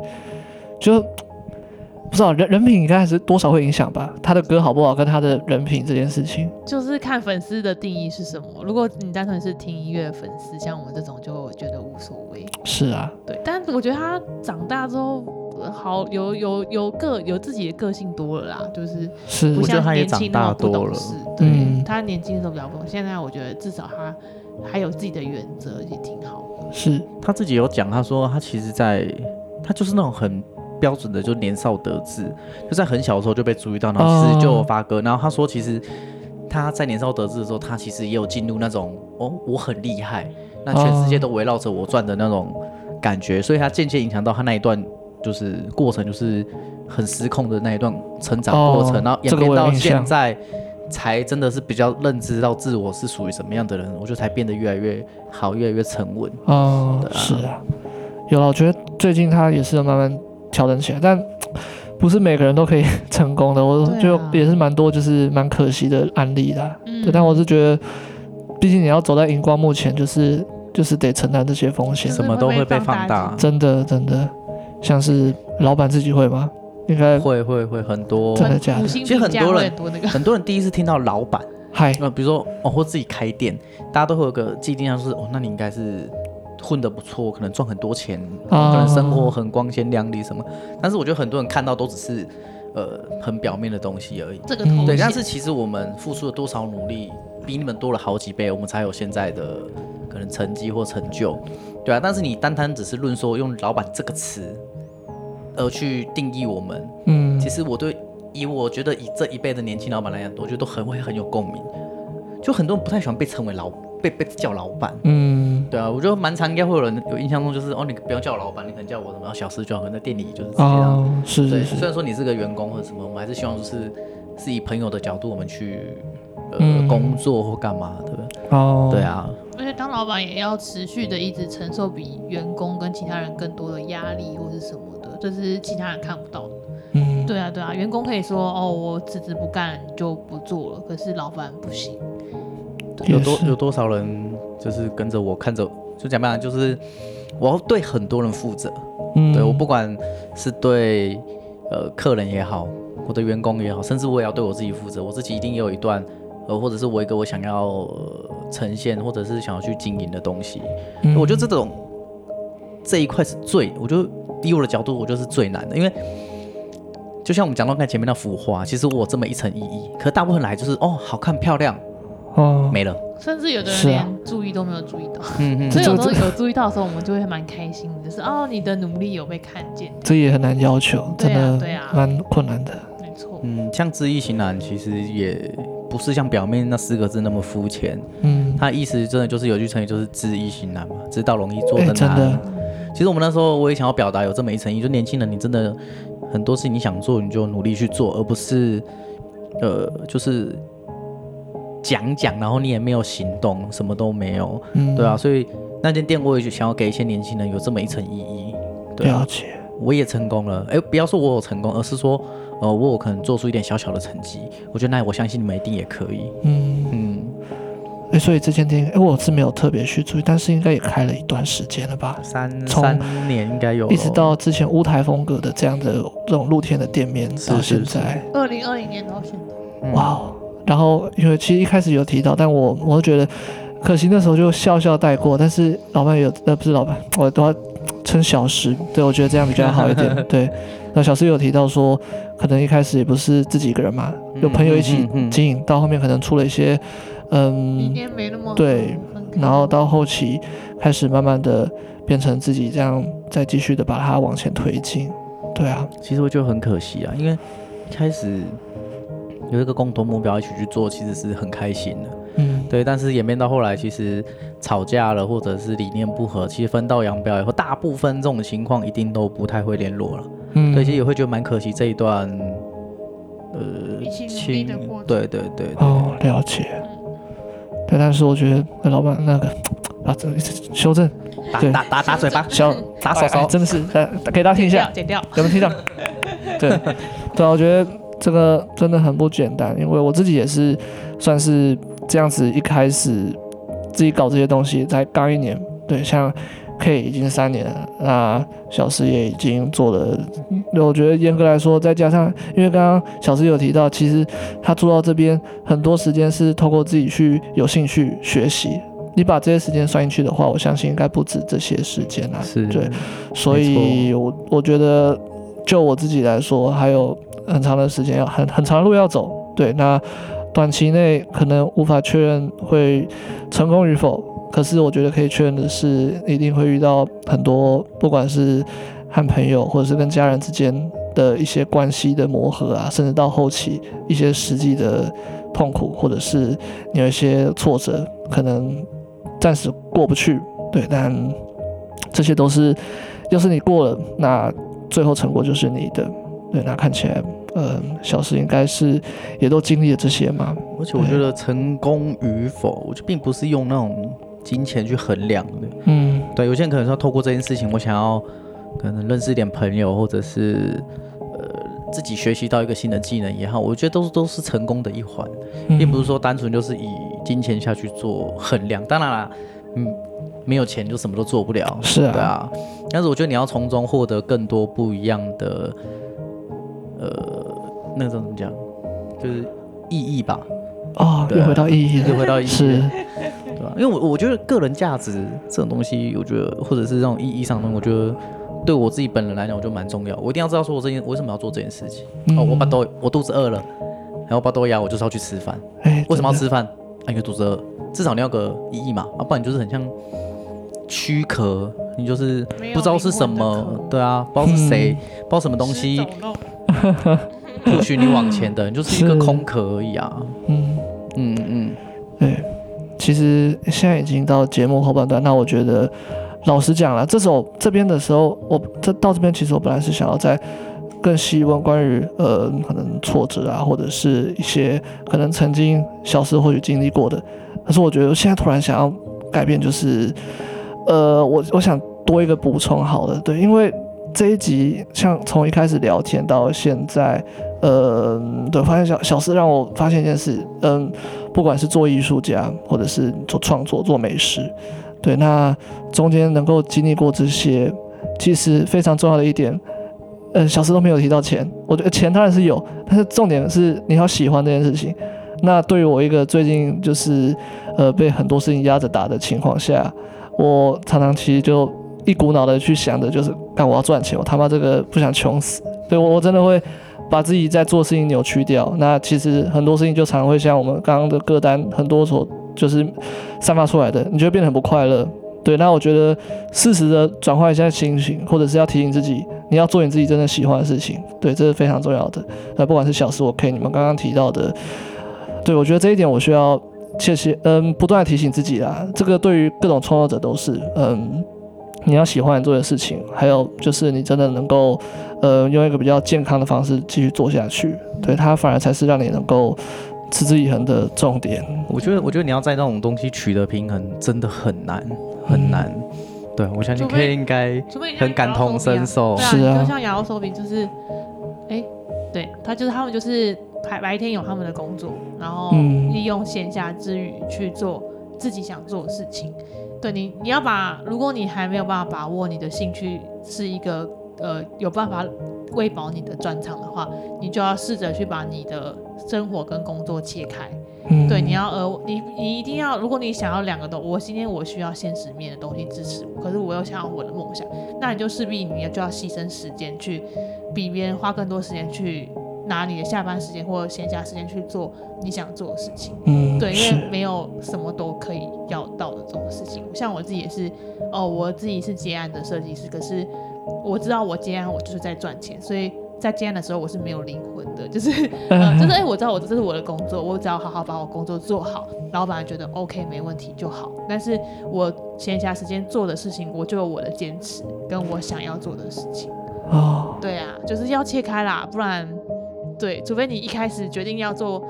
就不知道人人品应该还是多少会影响吧。他的歌好不好，跟他的人品这件事情，就是看粉丝的定义是什么。如果你单纯是听音乐的粉丝，像我们这种就觉得无所谓。是啊，对，但我觉得他长大之后，呃好有有有个有自己的个性多了啦，就是是不我觉得他也像年轻长大那么不懂多了事。对、嗯他年轻的时候比较不懂，现在我觉得至少他还有自己的原则，也挺好的。是他自己有讲，他说他其实在，他就是那种很标准的，就年少得志，就在很小的时候就被注意到，然后其实就有发歌。然后他说，其实他在年少得志的时候，他其实也有进入那种哦，我很厉害，那全世界都围绕着我转的那种感觉，所以他渐渐影响到他那一段就是过程，就是很失控的那一段成长过程，哦然后演这个变到现在。才真的是比较认知到自我是属于什么样的人，我觉得才变得越来越好，越来越沉稳。哦是啊，有了，我觉得最近他也是有慢慢调整起来，但不是每个人都可以成功的，我就也是蛮多就是蛮可惜的案例啦。嗯。对，但我是觉得，毕竟你要走在荧光幕前，就是就是得承担这些风险，什么都会被放大。真的真的，像是老板自己会吗？应该会会会很多，真的假的其实很多人很多那个，很多人第一次听到老板，嗨，呃，比如说哦，或自己开店，大家都会有个既定印象，就是哦，那你应该是混得不错，可能赚很多钱，啊可能生活很光鲜亮丽什么。但是我觉得很多人看到都只是呃很表面的东西而已。这个头衔但是其实我们付出了多少努力，比你们多了好几倍，我们才有现在的可能成绩或成就，对啊。但是你单单只是论说用老板这个词而去定义我们，嗯。其实我对以我觉得以这一辈的年轻老板来讲，我觉得都很会很有共鸣。就很多人不太喜欢被称为老被被叫老板，嗯。对啊，我觉得蛮常应该会有人有印象中就是哦，你不要叫我老板，你可能叫我什么小师就好，可能在店里就是这样。哦，是对，是。是，虽然说你是个员工或者什么，我们还是希望就是是以朋友的角度我们去呃、嗯。工作或干嘛的。哦，对，啊，而且当老板也要持续的一直承受比员工跟其他人更多的压力或是什么的，这是其他人看不到的。嗯，对啊，对啊，员工可以说哦，我辞职不干就不做了，可是老板不行。有多有多少人就是跟着我看着，就讲白了就是我要对很多人负责。嗯，对我不管是对呃客人也好，我的员工也好，甚至我也要对我自己负责。我自己一定也有一段呃，或者是我一个我想要、呃呈现，或者是想要去经营的东西。嗯我觉得这种这一块是最，我觉得以我的角度，我就是最难的，因为就像我们讲到看前面那幅画，其实我有这么一层意义，可大部分来就是哦，好看漂亮，哦，没了。甚至有的人连注意都没有注意到，嗯嗯所以有时候有注意到的时候，我们就会蛮开心的，就是哦，你的努力有被看见，这也很难要求，真的对啊蛮困难的。没错。嗯，像知易行难，其实也不是像表面那四个字那么肤浅。嗯，它意思真的就是有句成语，就是知易行难嘛，知道容易做哎得难。其实我们那时候我也想要表达有这么一层意，就年轻人，你真的很多事情你想做，你就努力去做，而不是呃，就是讲讲，然后你也没有行动，什么都没有，嗯，对啊。所以那间店我也想要给一些年轻人有这么一层意义，对啊了。解。我也成功了，哎，不要说我有成功，而是说，呃，我有可能做出一点小小的成绩。我觉得那我相信你们一定也可以。嗯，嗯，哎，所以这间店，哎，我是没有特别去注意，但是应该也开了一段时间了吧？三从三年应该有，一直到之前乌台风格的这样的这种露天的店面，到现在，二零二零年到现在，嗯哇哦！然后因为其实一开始有提到，但我我就觉得可惜那时候就笑笑带过，但是老板有呃不是老板，我都要称小时，对我觉得这样比较好一点。对，那小时有提到说，可能一开始也不是自己一个人嘛，有朋友一起经营，到后面可能出了一些理嗯，对然后到后期开始慢慢的变成自己这样再继续的把它往前推进。对啊，其实我觉得很可惜啊，因为一开始有一个共同目标一起去做，其实是很开心的。嗯，对，但是演变到后来，其实吵架了，或者是理念不合，其实分道扬镳以后，大部分这种情况一定都不太会联络了。嗯，对，其实也会觉得蛮可惜这一段，呃，一起的亲过程对对对对哦，了解。对，但是我觉得那老板那个啊，这修正对打打打打嘴巴，小 打手手，哎真的是，呃，给大家听一下，剪掉，有没有听到？对，对啊，我觉得这个真的很不简单，因为我自己也是算是这样子，一开始自己搞这些东西才刚一年，对，像 K 已经三年了，那小石也已经做了，我觉得严格来说，再加上因为刚刚小石有提到，其实他做到这边很多时间是透过自己去有兴趣学习。你把这些时间算进去的话，我相信应该不止这些时间啊。是，对，所以我我觉得，就我自己来说，还有很长的时间要很很长的路要走。对，那短期内可能无法确认会成功与否，可是我觉得可以确认的是，一定会遇到很多，不管是和朋友或者是跟家人之间的一些关系的磨合啊，甚至到后期一些实际的痛苦，或者是你有一些挫折，可能暂时过不去。对，但这些都是，要是你过了，那最后成果就是你的。对，那看起来，呃，小时应该是也都经历了这些嘛。而且我觉得成功与否，我就并不是用那种金钱去衡量的。嗯，对，有些人可能说透过这件事情，我想要可能认识一点朋友，或者是呃自己学习到一个新的技能也好，我觉得都是都是成功的一环，嗯并不是说单纯就是以金钱下去做衡量。当然啦，嗯，没有钱就什么都做不了。是啊对啊。但是我觉得你要从中获得更多不一样的，呃，那个怎么讲，就是意义吧。哦，又回到意义了，又回到意义是，对吧？因为我我觉得个人价值这种东西，我觉得或者是这种意义上的东西，我觉得对我自己本人来讲，我觉得蛮重要。我一定要知道说我这件我为什么要做这件事情。嗯哦，我把豆我肚子饿了，然后把豆芽，我就是要去吃饭。哎，为什么要吃饭？啊，因为肚子饿，至少你要个意义嘛，啊，不然你就是很像躯壳，你就是不知道是什么，对啊，不知道是谁，嗯不知道什么东西 不许你往前的，你就是一个空壳而已啊。嗯，嗯嗯，对，其实现在已经到节目后半段，那我觉得老实讲了，这首这边的时候，我这到这边其实我本来是想要再更细问关于呃可能挫折啊，或者是一些可能曾经小时候或许经历过的，可是我觉得我现在突然想要改变，就是呃我我想多一个补充好了，对，因为这一集像从一开始聊天到现在，呃，对，发现小小事让我发现一件事，嗯。不管是做艺术家，或者是做创作、做美食，对，那中间能够经历过这些，其实非常重要的一点，呃，小时都没有提到钱，我觉得钱当然是有，但是重点是你要喜欢这件事情。那对于我一个最近就是呃被很多事情压着打的情况下，我常常其实就一股脑的去想的就是，干我要赚钱，我他妈这个不想穷死，对我我真的会。把自己在做事情扭曲掉，那其实很多事情就常会像我们刚刚的歌单很多所就是散发出来的，你就会变得很不快乐。对，那我觉得适时的转换一下心情，或者是要提醒自己，你要做你自己真的喜欢的事情。对，这是非常重要的。那不管是小事我 K 你们刚刚提到的，对我觉得这一点我需要切切嗯不断提醒自己啦。这个对于各种创作者都是嗯。你要喜欢做的事情，还有就是你真的能够，呃，用一个比较健康的方式继续做下去，对，它反而才是让你能够持之以恒的重点。我觉得，我觉得你要在那种东西取得平衡，真的很难，很难。嗯、对，我相信除非 K 应该很感同身受。是啊就像亚欧手柄，就是，哎，对他就是他们就是白白天有他们的工作，然后利用闲暇之余去做自己想做的事情。对你，你要把，如果你还没有办法把握你的兴趣是一个呃有办法喂饱你的专长的话，你就要试着去把你的生活跟工作切开。嗯，对，你要呃，你你一定要，如果你想要两个都，我今天我需要现实面的东西支持我，可是我又想要我的梦想，那你就势必你就要牺牲时间去比别人花更多时间去。拿你的下班时间或者闲暇时间去做你想做的事情，嗯，对，因为没有什么都可以要到的这种事情。像我自己也是，哦，我自己是接案的设计师，可是我知道我接案我就是在赚钱，所以在接案的时候我是没有灵魂的，就是，呃，就是哎，我知道我这是我的工作，我只要好好把我工作做好，老板觉得 OK 没问题就好。但是我闲暇时间做的事情，我就有我的坚持跟我想要做的事情。哦，对啊，就是要切开啦，不然。对，除非你一开始决定要做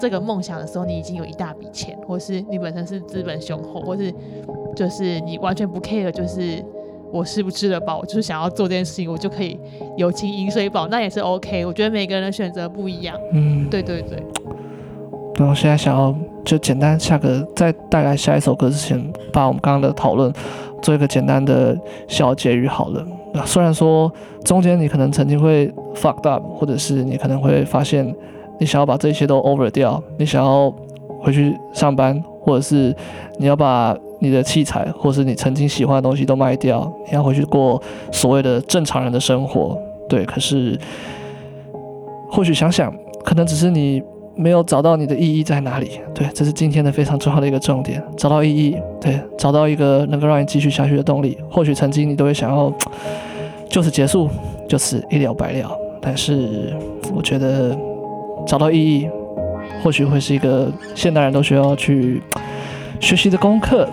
这个梦想的时候，你已经有一大笔钱，或是你本身是资本雄厚，或是就是你完全不 care，就是我吃不吃得饱，我就是想要做这件事情，我就可以有情饮水饱，那也是 OK。我觉得每个人的选择不一样。嗯，对对对。那我现在想要就简单下个，在带来下一首歌之前，把我们刚刚的讨论做一个简单的小结语好了。虽然说中间你可能曾经会 fuck up，或者是你可能会发现你想要把这些都 over 掉，你想要回去上班，或者是你要把你的器材，或是你曾经喜欢的东西都卖掉，你要回去过所谓的正常人的生活。对，可是或许想想，可能只是你。没有找到你的意义在哪里？对，这是今天的非常重要的一个重点。找到意义，对，找到一个能够让你继续下去的动力。或许曾经你都会想要 就此结束，就此一了百了。但是我觉得找到意义，或许会是一个现代人都需要去 学习的功课。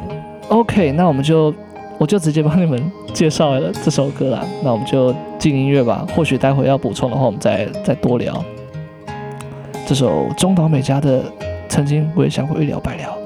OK，那我们就我就直接帮你们介绍了这首歌啦。那我们就进音乐吧。或许待会要补充的话，我们再再多聊。这首中岛美嘉的《曾经我也想过一了百了》。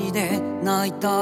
で泣いた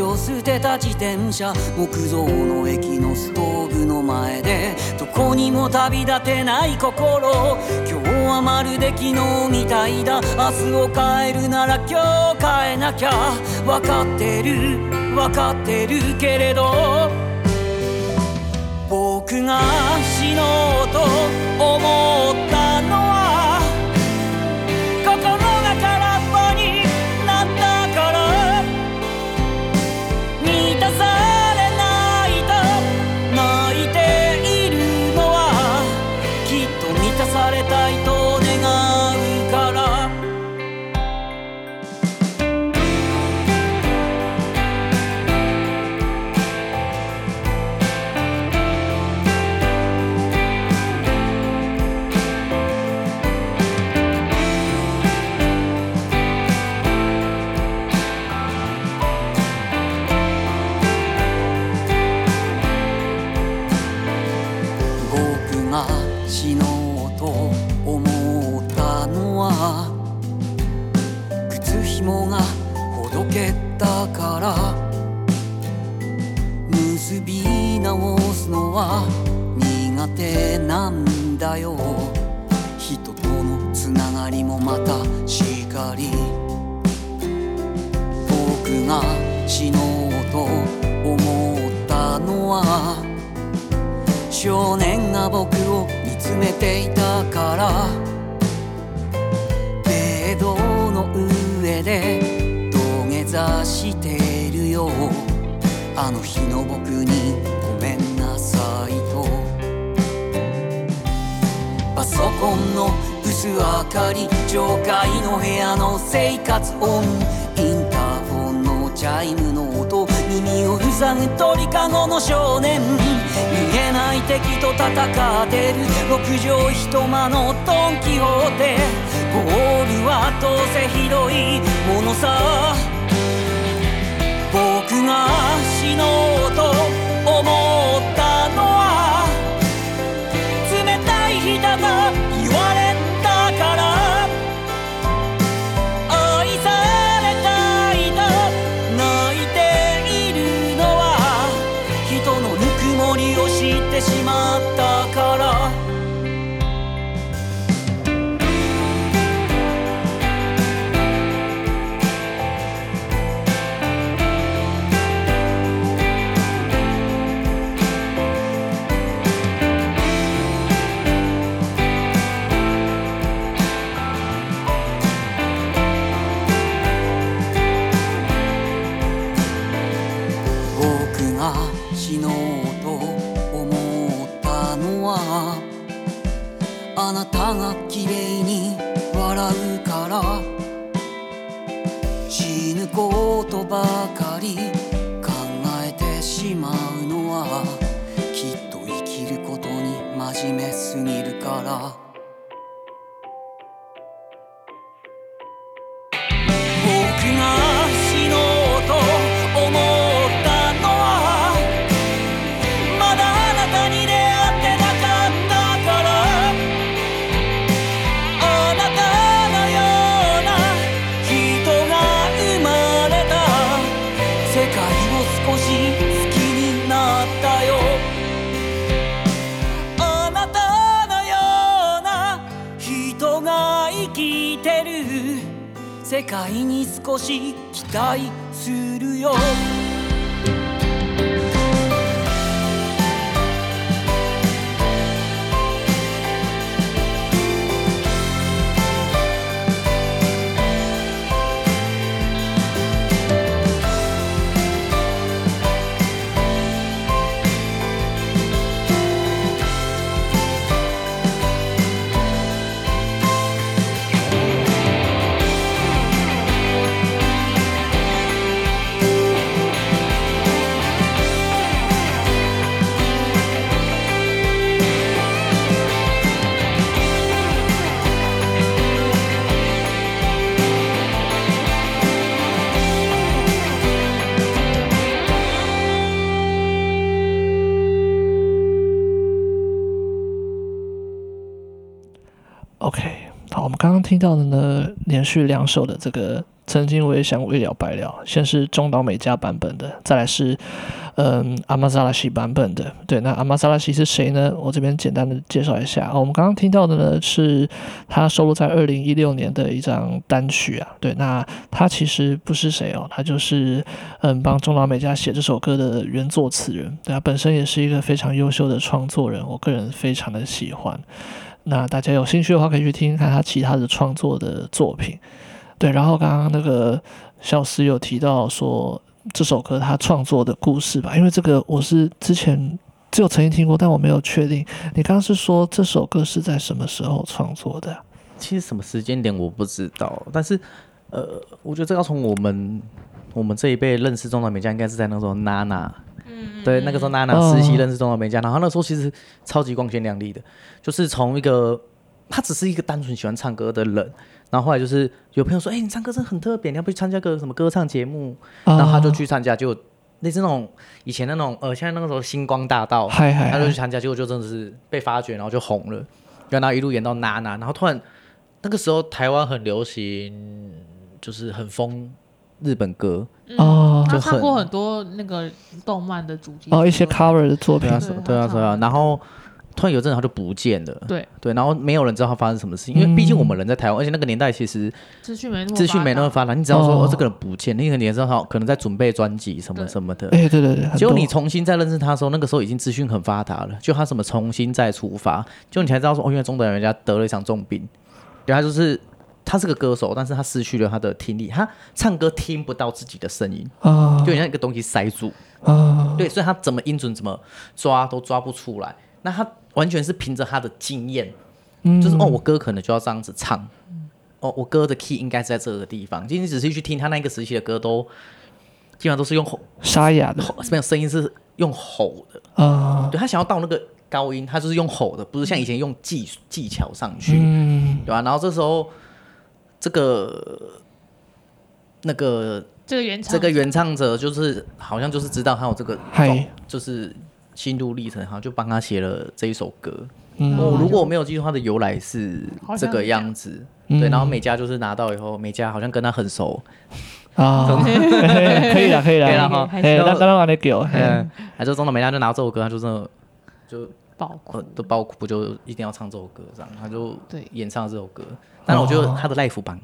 を捨てた自転車木造の駅のストーブの前でどこにも旅立てない心今日はまるで昨日みたいだ明日を変えるなら今日変えなきゃ。分かってる分かってるけれど僕が死のうと思って生きてる。世界に少し期待するよ。听到的呢，连续两首的这个曾经我也想未了白了，先是中岛美嘉版本的，再来是嗯阿玛扎拉西版本的。对，那阿玛扎拉西是谁呢？我这边简单的介绍一下。哦，我们刚刚听到的呢，是他收录在二零一六年的一张单曲啊。对，那他其实不是谁哦，他就是嗯帮中岛美嘉写这首歌的原作词人。对，他本身也是一个非常优秀的创作人，我个人非常的喜欢。那大家有兴趣的话，可以去听看他其他的创作的作品。对，然后刚刚那个小思有提到说这首歌他创作的故事吧，因为这个我是之前只有曾经听过，但我没有确定。你刚刚是说这首歌是在什么时候创作的？其实什么时间点我不知道，但是呃，我觉得这要从我们我们这一辈认识中岛美嘉，应该是在那时候娜娜。嗯，对，那个时候娜娜实习认识中岛美嘉，然后那时候其实超级光鲜亮丽的，就是从一个他只是一个单纯喜欢唱歌的人，然后后来就是有朋友说，哎、欸，你唱歌真的很特别，你要不去参加个什么歌唱节目？然后他就去参加，就类似那种以前那种呃，现在那个时候星光大道，他就去参加，结果就真的是被发掘，然后就红了。然后一路演到娜娜，然后突然那个时候台湾很流行，就是很疯日本歌，哦他就很唱过很多那个动漫的主题，哦，一些 cover 的作品。对啊，对对啊，对啊，然后突然有阵子他就不见了，对。对，然后没有人知道他发生什么事情，因为毕竟我们人在台湾，而且那个年代其实资讯没那么资讯没那么发发达，你只要说哦。哦这个人不见，那个你也知道他可能在准备专辑什么什么的，哎，对对对，很结果你重新再认识他的时候，那个时候已经资讯很发达了，就他什么重新再出发，就你才知道说哦，原来中等人家得了一场重病，原来就是他是个歌手，但是他失去了他的听力，他唱歌听不到自己的声音，啊。就很像一个东西塞住，啊，对，所以他怎么音准怎么抓都抓不出来，那他完全是凭着他的经验，嗯。就是哦，我歌可能就要这样子唱，哦，我歌的 key 应该是在这个地方，其实你仔细去听他那个时期的歌都。基本上都是用吼沙哑的。吼，没有声音是用吼的，啊，对他想要到那个高音，他就是用吼的，不是像以前用技技巧上去，嗯。对吧、然后这时候这个那个这个原唱这个原唱者就是好像就是知道他有这个嗨。就是心路历程，然后就帮他写了这一首歌。嗯。哦，如果我没有记错，他的由来是这个样子。嗯对，然后美嘉就是拿到以后，美嘉好像跟他很熟，啊，可以了，可以了，可以了哈哎，那那让你给我，嘿嗯，他就中岛美嘉就拿这首歌，他就真的就爆哭。呃，都爆哭，就一定要唱这首歌，这样他就对。演唱这首歌。但我觉得他的 l i f e 版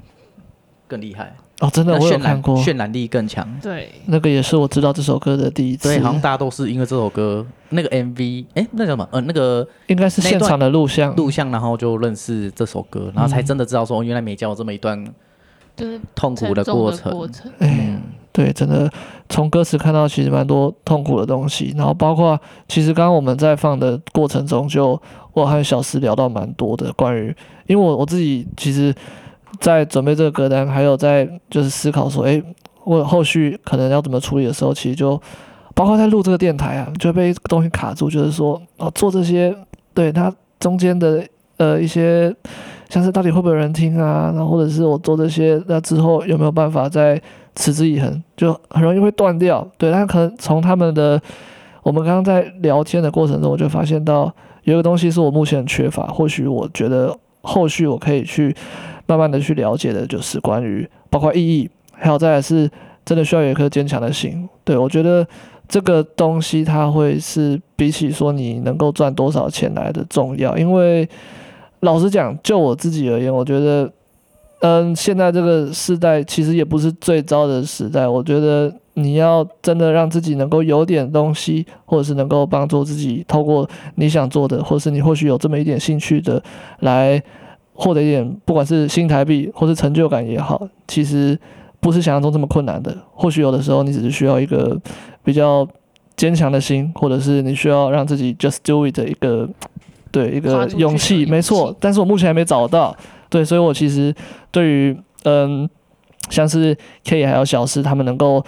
更厉害，哦，真的那渲染我有看过，渲染力更强。对，那个也是我知道这首歌的第一次，对，好像大家都是因为这首歌那个 MV，哎，那叫什么？呃，那个应该是现场的录像，录像，然后就认识这首歌，然后才真的知道说，哦原来美嘉有这么一段就是痛苦的过程。的过程，哎，对，真的从歌词看到其实蛮多痛苦的东西，然后包括其实刚刚我们在放的过程中就，我和小石聊到蛮多的关于，因为我我自己其实，在准备这个歌单，还有在就是思考说，哎，我后续可能要怎么处理的时候，其实就包括在录这个电台啊，就被东西卡住，就是说哦，做这些对它中间的呃一些。像是到底会不会有人听啊？然后或者是我做这些，那之后有没有办法再持之以恒？就很容易会断掉。对，但可能从他们的我们刚刚在聊天的过程中，我就发现到有一个东西是我目前缺乏，或许我觉得后续我可以去慢慢的去了解的，就是关于包括意义，还有再来是真的需要有一颗坚强的心。对，我觉得这个东西它会是比起说你能够赚多少钱来的重要，因为。老实讲，就我自己而言，我觉得，嗯，现在这个时代其实也不是最糟的时代。我觉得你要真的让自己能够有点东西，或者是能够帮助自己透过你想做的，或是你或许有这么一点兴趣的，来获得一点，不管是新台币或是成就感也好，其实不是想象中这么困难的。或许有的时候你只是需要一个比较坚强的心，或者是你需要让自己 just do it 的一个。对一个勇气，没错，但是我目前还没找到。对，所以我其实对于嗯，像是 K 还有小四他们能够，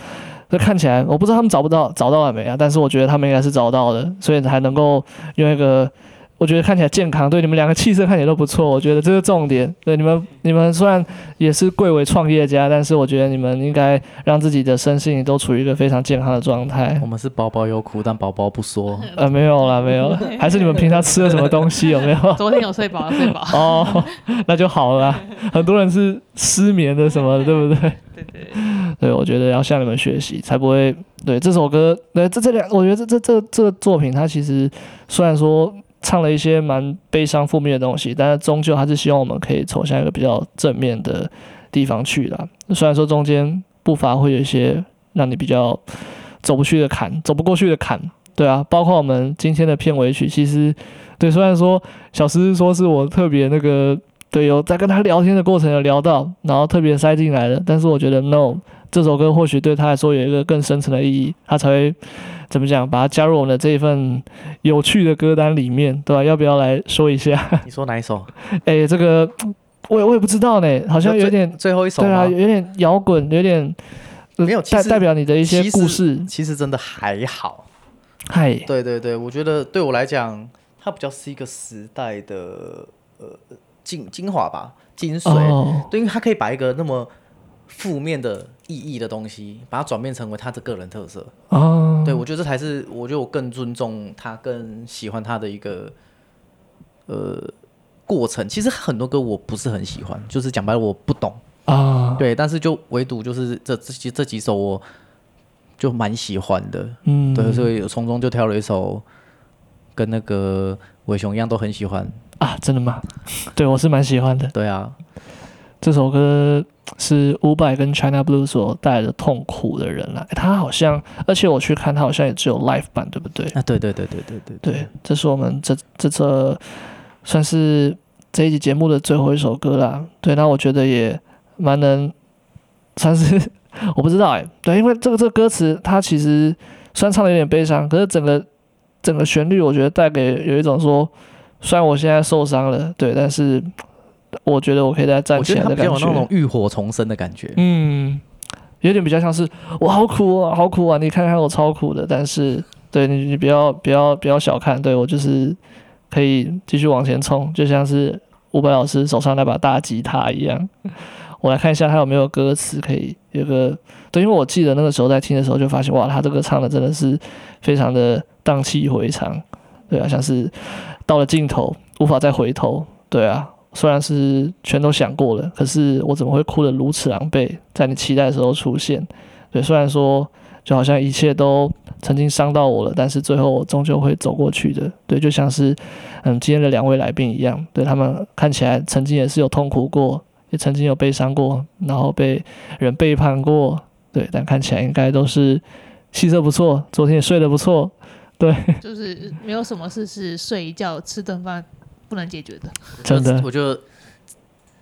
这看起来我不知道他们找不到找到了没啊？但是我觉得他们应该是找到的，所以才能够用一个我觉得看起来健康。对，你们两个气色看起来都不错，我觉得这是重点。对，你们你们虽然也是贵为创业家，但是我觉得你们应该让自己的身心都处于一个非常健康的状态。我们是宝宝有苦，但宝宝不说。呃，没有啦，没有，还是你们平常吃了什么东西？有没有？昨天有睡饱，有睡饱。哦，那就好了。很多人是失眠的什么的，对不对？对对。对，我觉得要向你们学习，才不会。对这首歌，对这这两，我觉得这这这这个作品，它其实虽然说。唱了一些蛮悲伤负面的东西，但是终究还是希望我们可以走向一个比较正面的地方去啦。虽然说中间步伐会有一些让你比较走不去的坎，走不过去的坎，对啊，包括我们今天的片尾曲，其实对，虽然说小诗说是我特别那个对，有在跟他聊天的过程有聊到，然后特别塞进来的，但是我觉得 no，这首歌或许对他来说有一个更深层的意义，他才会。怎么讲？把它加入我们的这一份有趣的歌单里面，对吧？要不要来说一下？你说哪一首？哎，这个我也我也不知道呢，好像有点最，最后一首对啊，有点摇滚，有点没有代代表你的一些故事。其实，真的还好。嗨，对对对，我觉得对我来讲，它比较是一个时代的呃精精华吧，精髓。哦、对，因为它可以把一个那么负面的。意义的东西，把它转变成为他的个人特色。哦，对，我觉得这才是，我觉得我更尊重他，更喜欢他的一个，呃，过程，其实很多歌我不是很喜欢，就是讲白了我不懂。啊，对，但是就唯独就是这这几这几首我就蛮喜欢的，嗯，对，所以从中就挑了一首跟那个伟雄一样都很喜欢。啊，真的吗？对，我是蛮喜欢的。对啊，这首歌是伍佰跟 China Blue 所带来的痛苦的人啦、欸，他好像，而且我去看他好像也只有 live 版，对不对？啊，对对对对对对对，这是我们这这这算是这一集节目的最后一首歌啦。对，那我觉得也蛮能算是。我不知道哎、欸，对，因为这个这个歌词，它其实虽然唱的有点悲伤，可是整个整个旋律，我觉得带给有一种说，虽然我现在受伤了，对，但是我觉得我可以再站起来的感觉。有那种浴火重生的感觉。嗯，有点比较像是我好苦啊，好苦啊，你看看我超苦的，但是对 你你不要不要不要小看，对我就是可以继续往前冲，就像是伍佰老师手上那把大吉他一样。我来看一下他有没有歌词可以有个对，因为我记得那个时候在听的时候就发现哇，他这个唱的真的是非常的荡气回肠，对啊，像是到了尽头无法再回头，对啊，虽然是全都想过了，可是我怎么会哭得如此狼狈，在你期待的时候出现，对，虽然说就好像一切都曾经伤到我了，但是最后我终究会走过去的，对，就像是嗯今天的两位来宾一样，对他们看起来曾经也是有痛苦过。也曾经有悲伤过，然后被人背叛过，对，但看起来应该都是气色不错，昨天也睡得不错，对，就是没有什么事是睡一觉吃顿饭不能解决的，真的，我觉得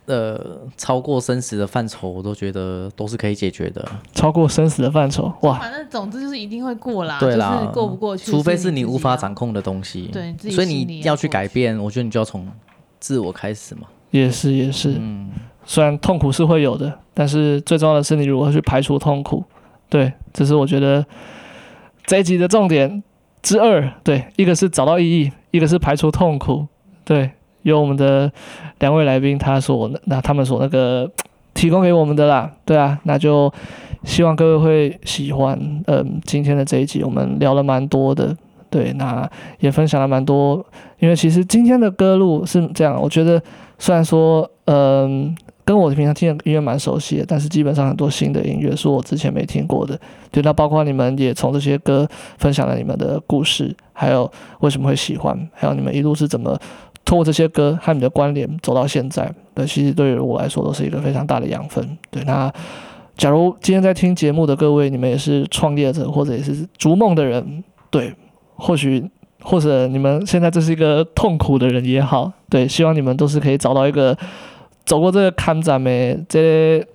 呃，超过生死的范畴，我都觉得都是可以解决的。超过生死的范畴，哇，反正总之就是一定会过啦，对啦，就是过不过去，除非是你无法掌控的东西，对，所以你要去改变，我觉得你就要从自我开始嘛。也是也是，嗯。虽然痛苦是会有的，但是最重要的是你如何去排除痛苦。对，这是我觉得这一集的重点之二。对，一个是找到意义，一个是排除痛苦。对，有我们的两位来宾他所那他们所那个 提供给我们的啦。对啊，那就希望各位会喜欢。嗯，今天的这一集我们聊了蛮多的，对，那也分享了蛮多。因为其实今天的歌路是这样，我觉得虽然说嗯。跟我平常听的音乐蛮熟悉的，但是基本上很多新的音乐是我之前没听过的。对，那包括你们也从这些歌分享了你们的故事，还有为什么会喜欢，还有你们一路是怎么通过这些歌和你的关联走到现在。对，其实对于我来说都是一个非常大的养分。对，那假如今天在听节目的各位，你们也是创业者或者也是逐梦的人，对，或许或者你们现在这是一个痛苦的人也好，对，希望你们都是可以找到一个。走过这个坎站的这个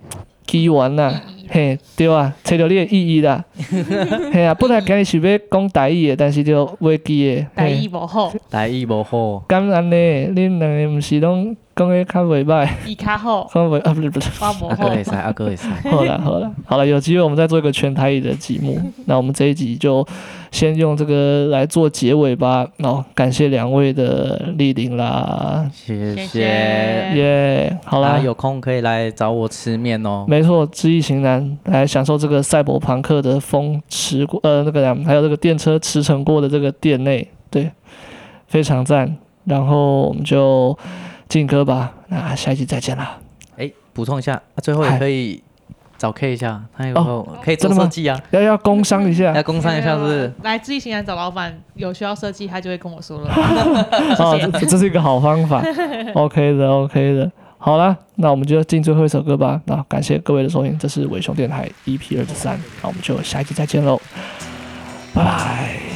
机缘呐，嘿，对啊，找到你的意义啦，嘿啊，本来今日是要讲台语的，但是就忘记的，台语无好，台语无好，咁安尼，恁两个毋是拢讲的较袂歹，伊较好，讲袂啊不是不是，阿哥会使，阿哥会使，好了好了好了，有机会我们再做一个全台语的节目，那我们这一集就。先用这个来做结尾吧。哦，感谢两位的莅临啦，谢谢，耶、yeah，好啦，有空可以来找我吃面哦。没错，知易行难，来享受这个赛博朋克的风驰过，呃，那个还有这个电车驰骋过的这个店内，对，非常赞。然后我们就进歌吧，那下一集再见啦。哎，补充一下，最后也可以。找 K 一下，他有哦，可以做设计啊，要要工商一下，要工商一下是不是？来自己行来找老板，有需要设计，他就会跟我说了。哦，这这是一个好方法，OK 的，OK 的。好了，那我们就进最后一首歌吧。那感谢各位的收听，这是伟雄电台 EP 二十三，那我们就下一集再见喽，拜拜。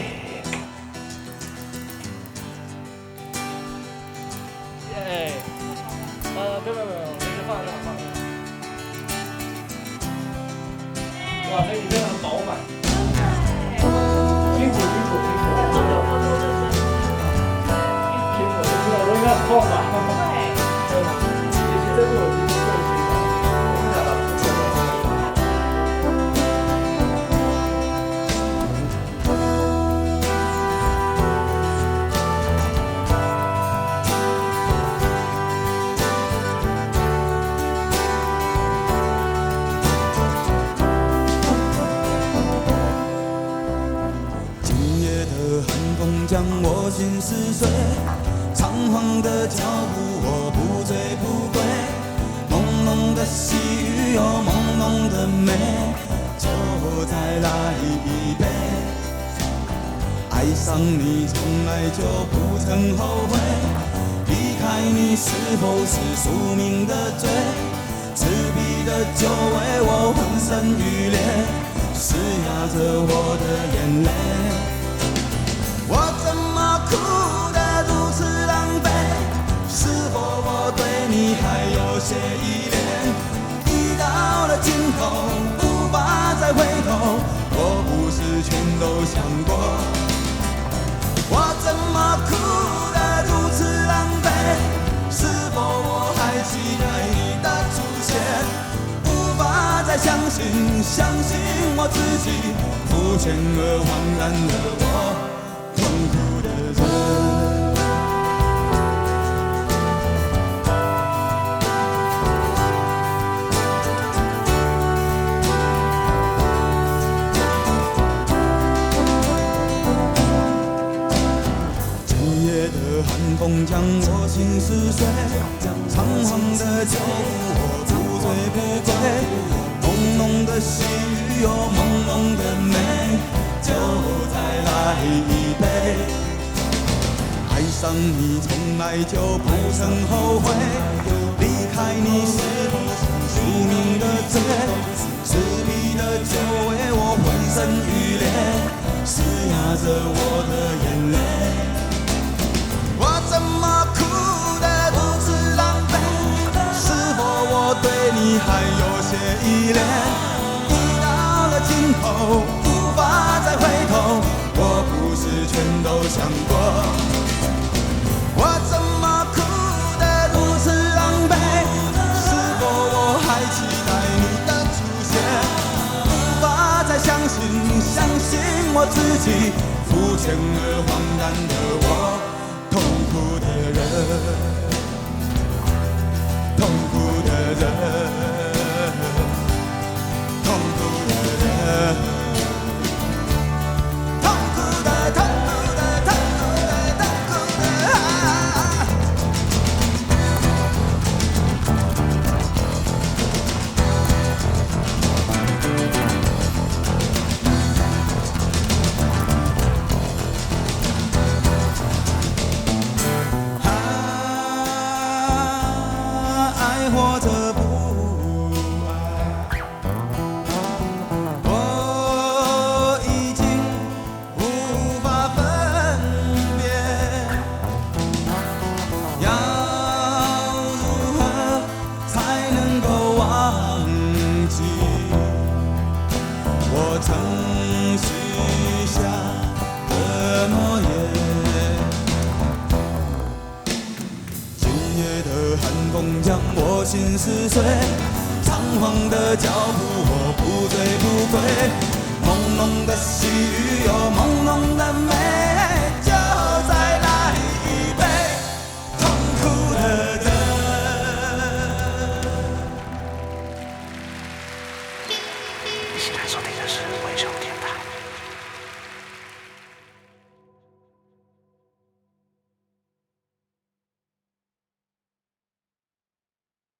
今夜的寒风将我心撕碎。仓皇的脚步我不醉不归，朦胧的细雨有朦胧的美，就再来一杯。爱上你从来就不曾后悔，离开你是否是宿命的罪？刺鼻的酒味我浑身欲裂，嘶哑着我的眼泪。哭得如此狼狈？是否我对你还有些依恋？已到了尽头，无法再回头。我不是全都想过。我怎么哭得如此狼狈？是否我还期待你的出现？无法再相信，相信我自己，肤浅而恍然的我，风将我心撕碎，仓皇的脚步我不醉不归，朦胧的细雨有朦胧的美，就再来一杯。爱上你从来就不曾后悔，离开你是不是宿命的罪？赤壁的酒为我浑身欲裂，嘶哑着我的眼泪。对你还有些依恋？已到了尽头，无法再回头。我不是全都想过。我怎么哭得如此狼狈？是否我还期待你的出现？无法再相信，相信我自己，肤浅而荒诞的我。痛苦的人，苦的人，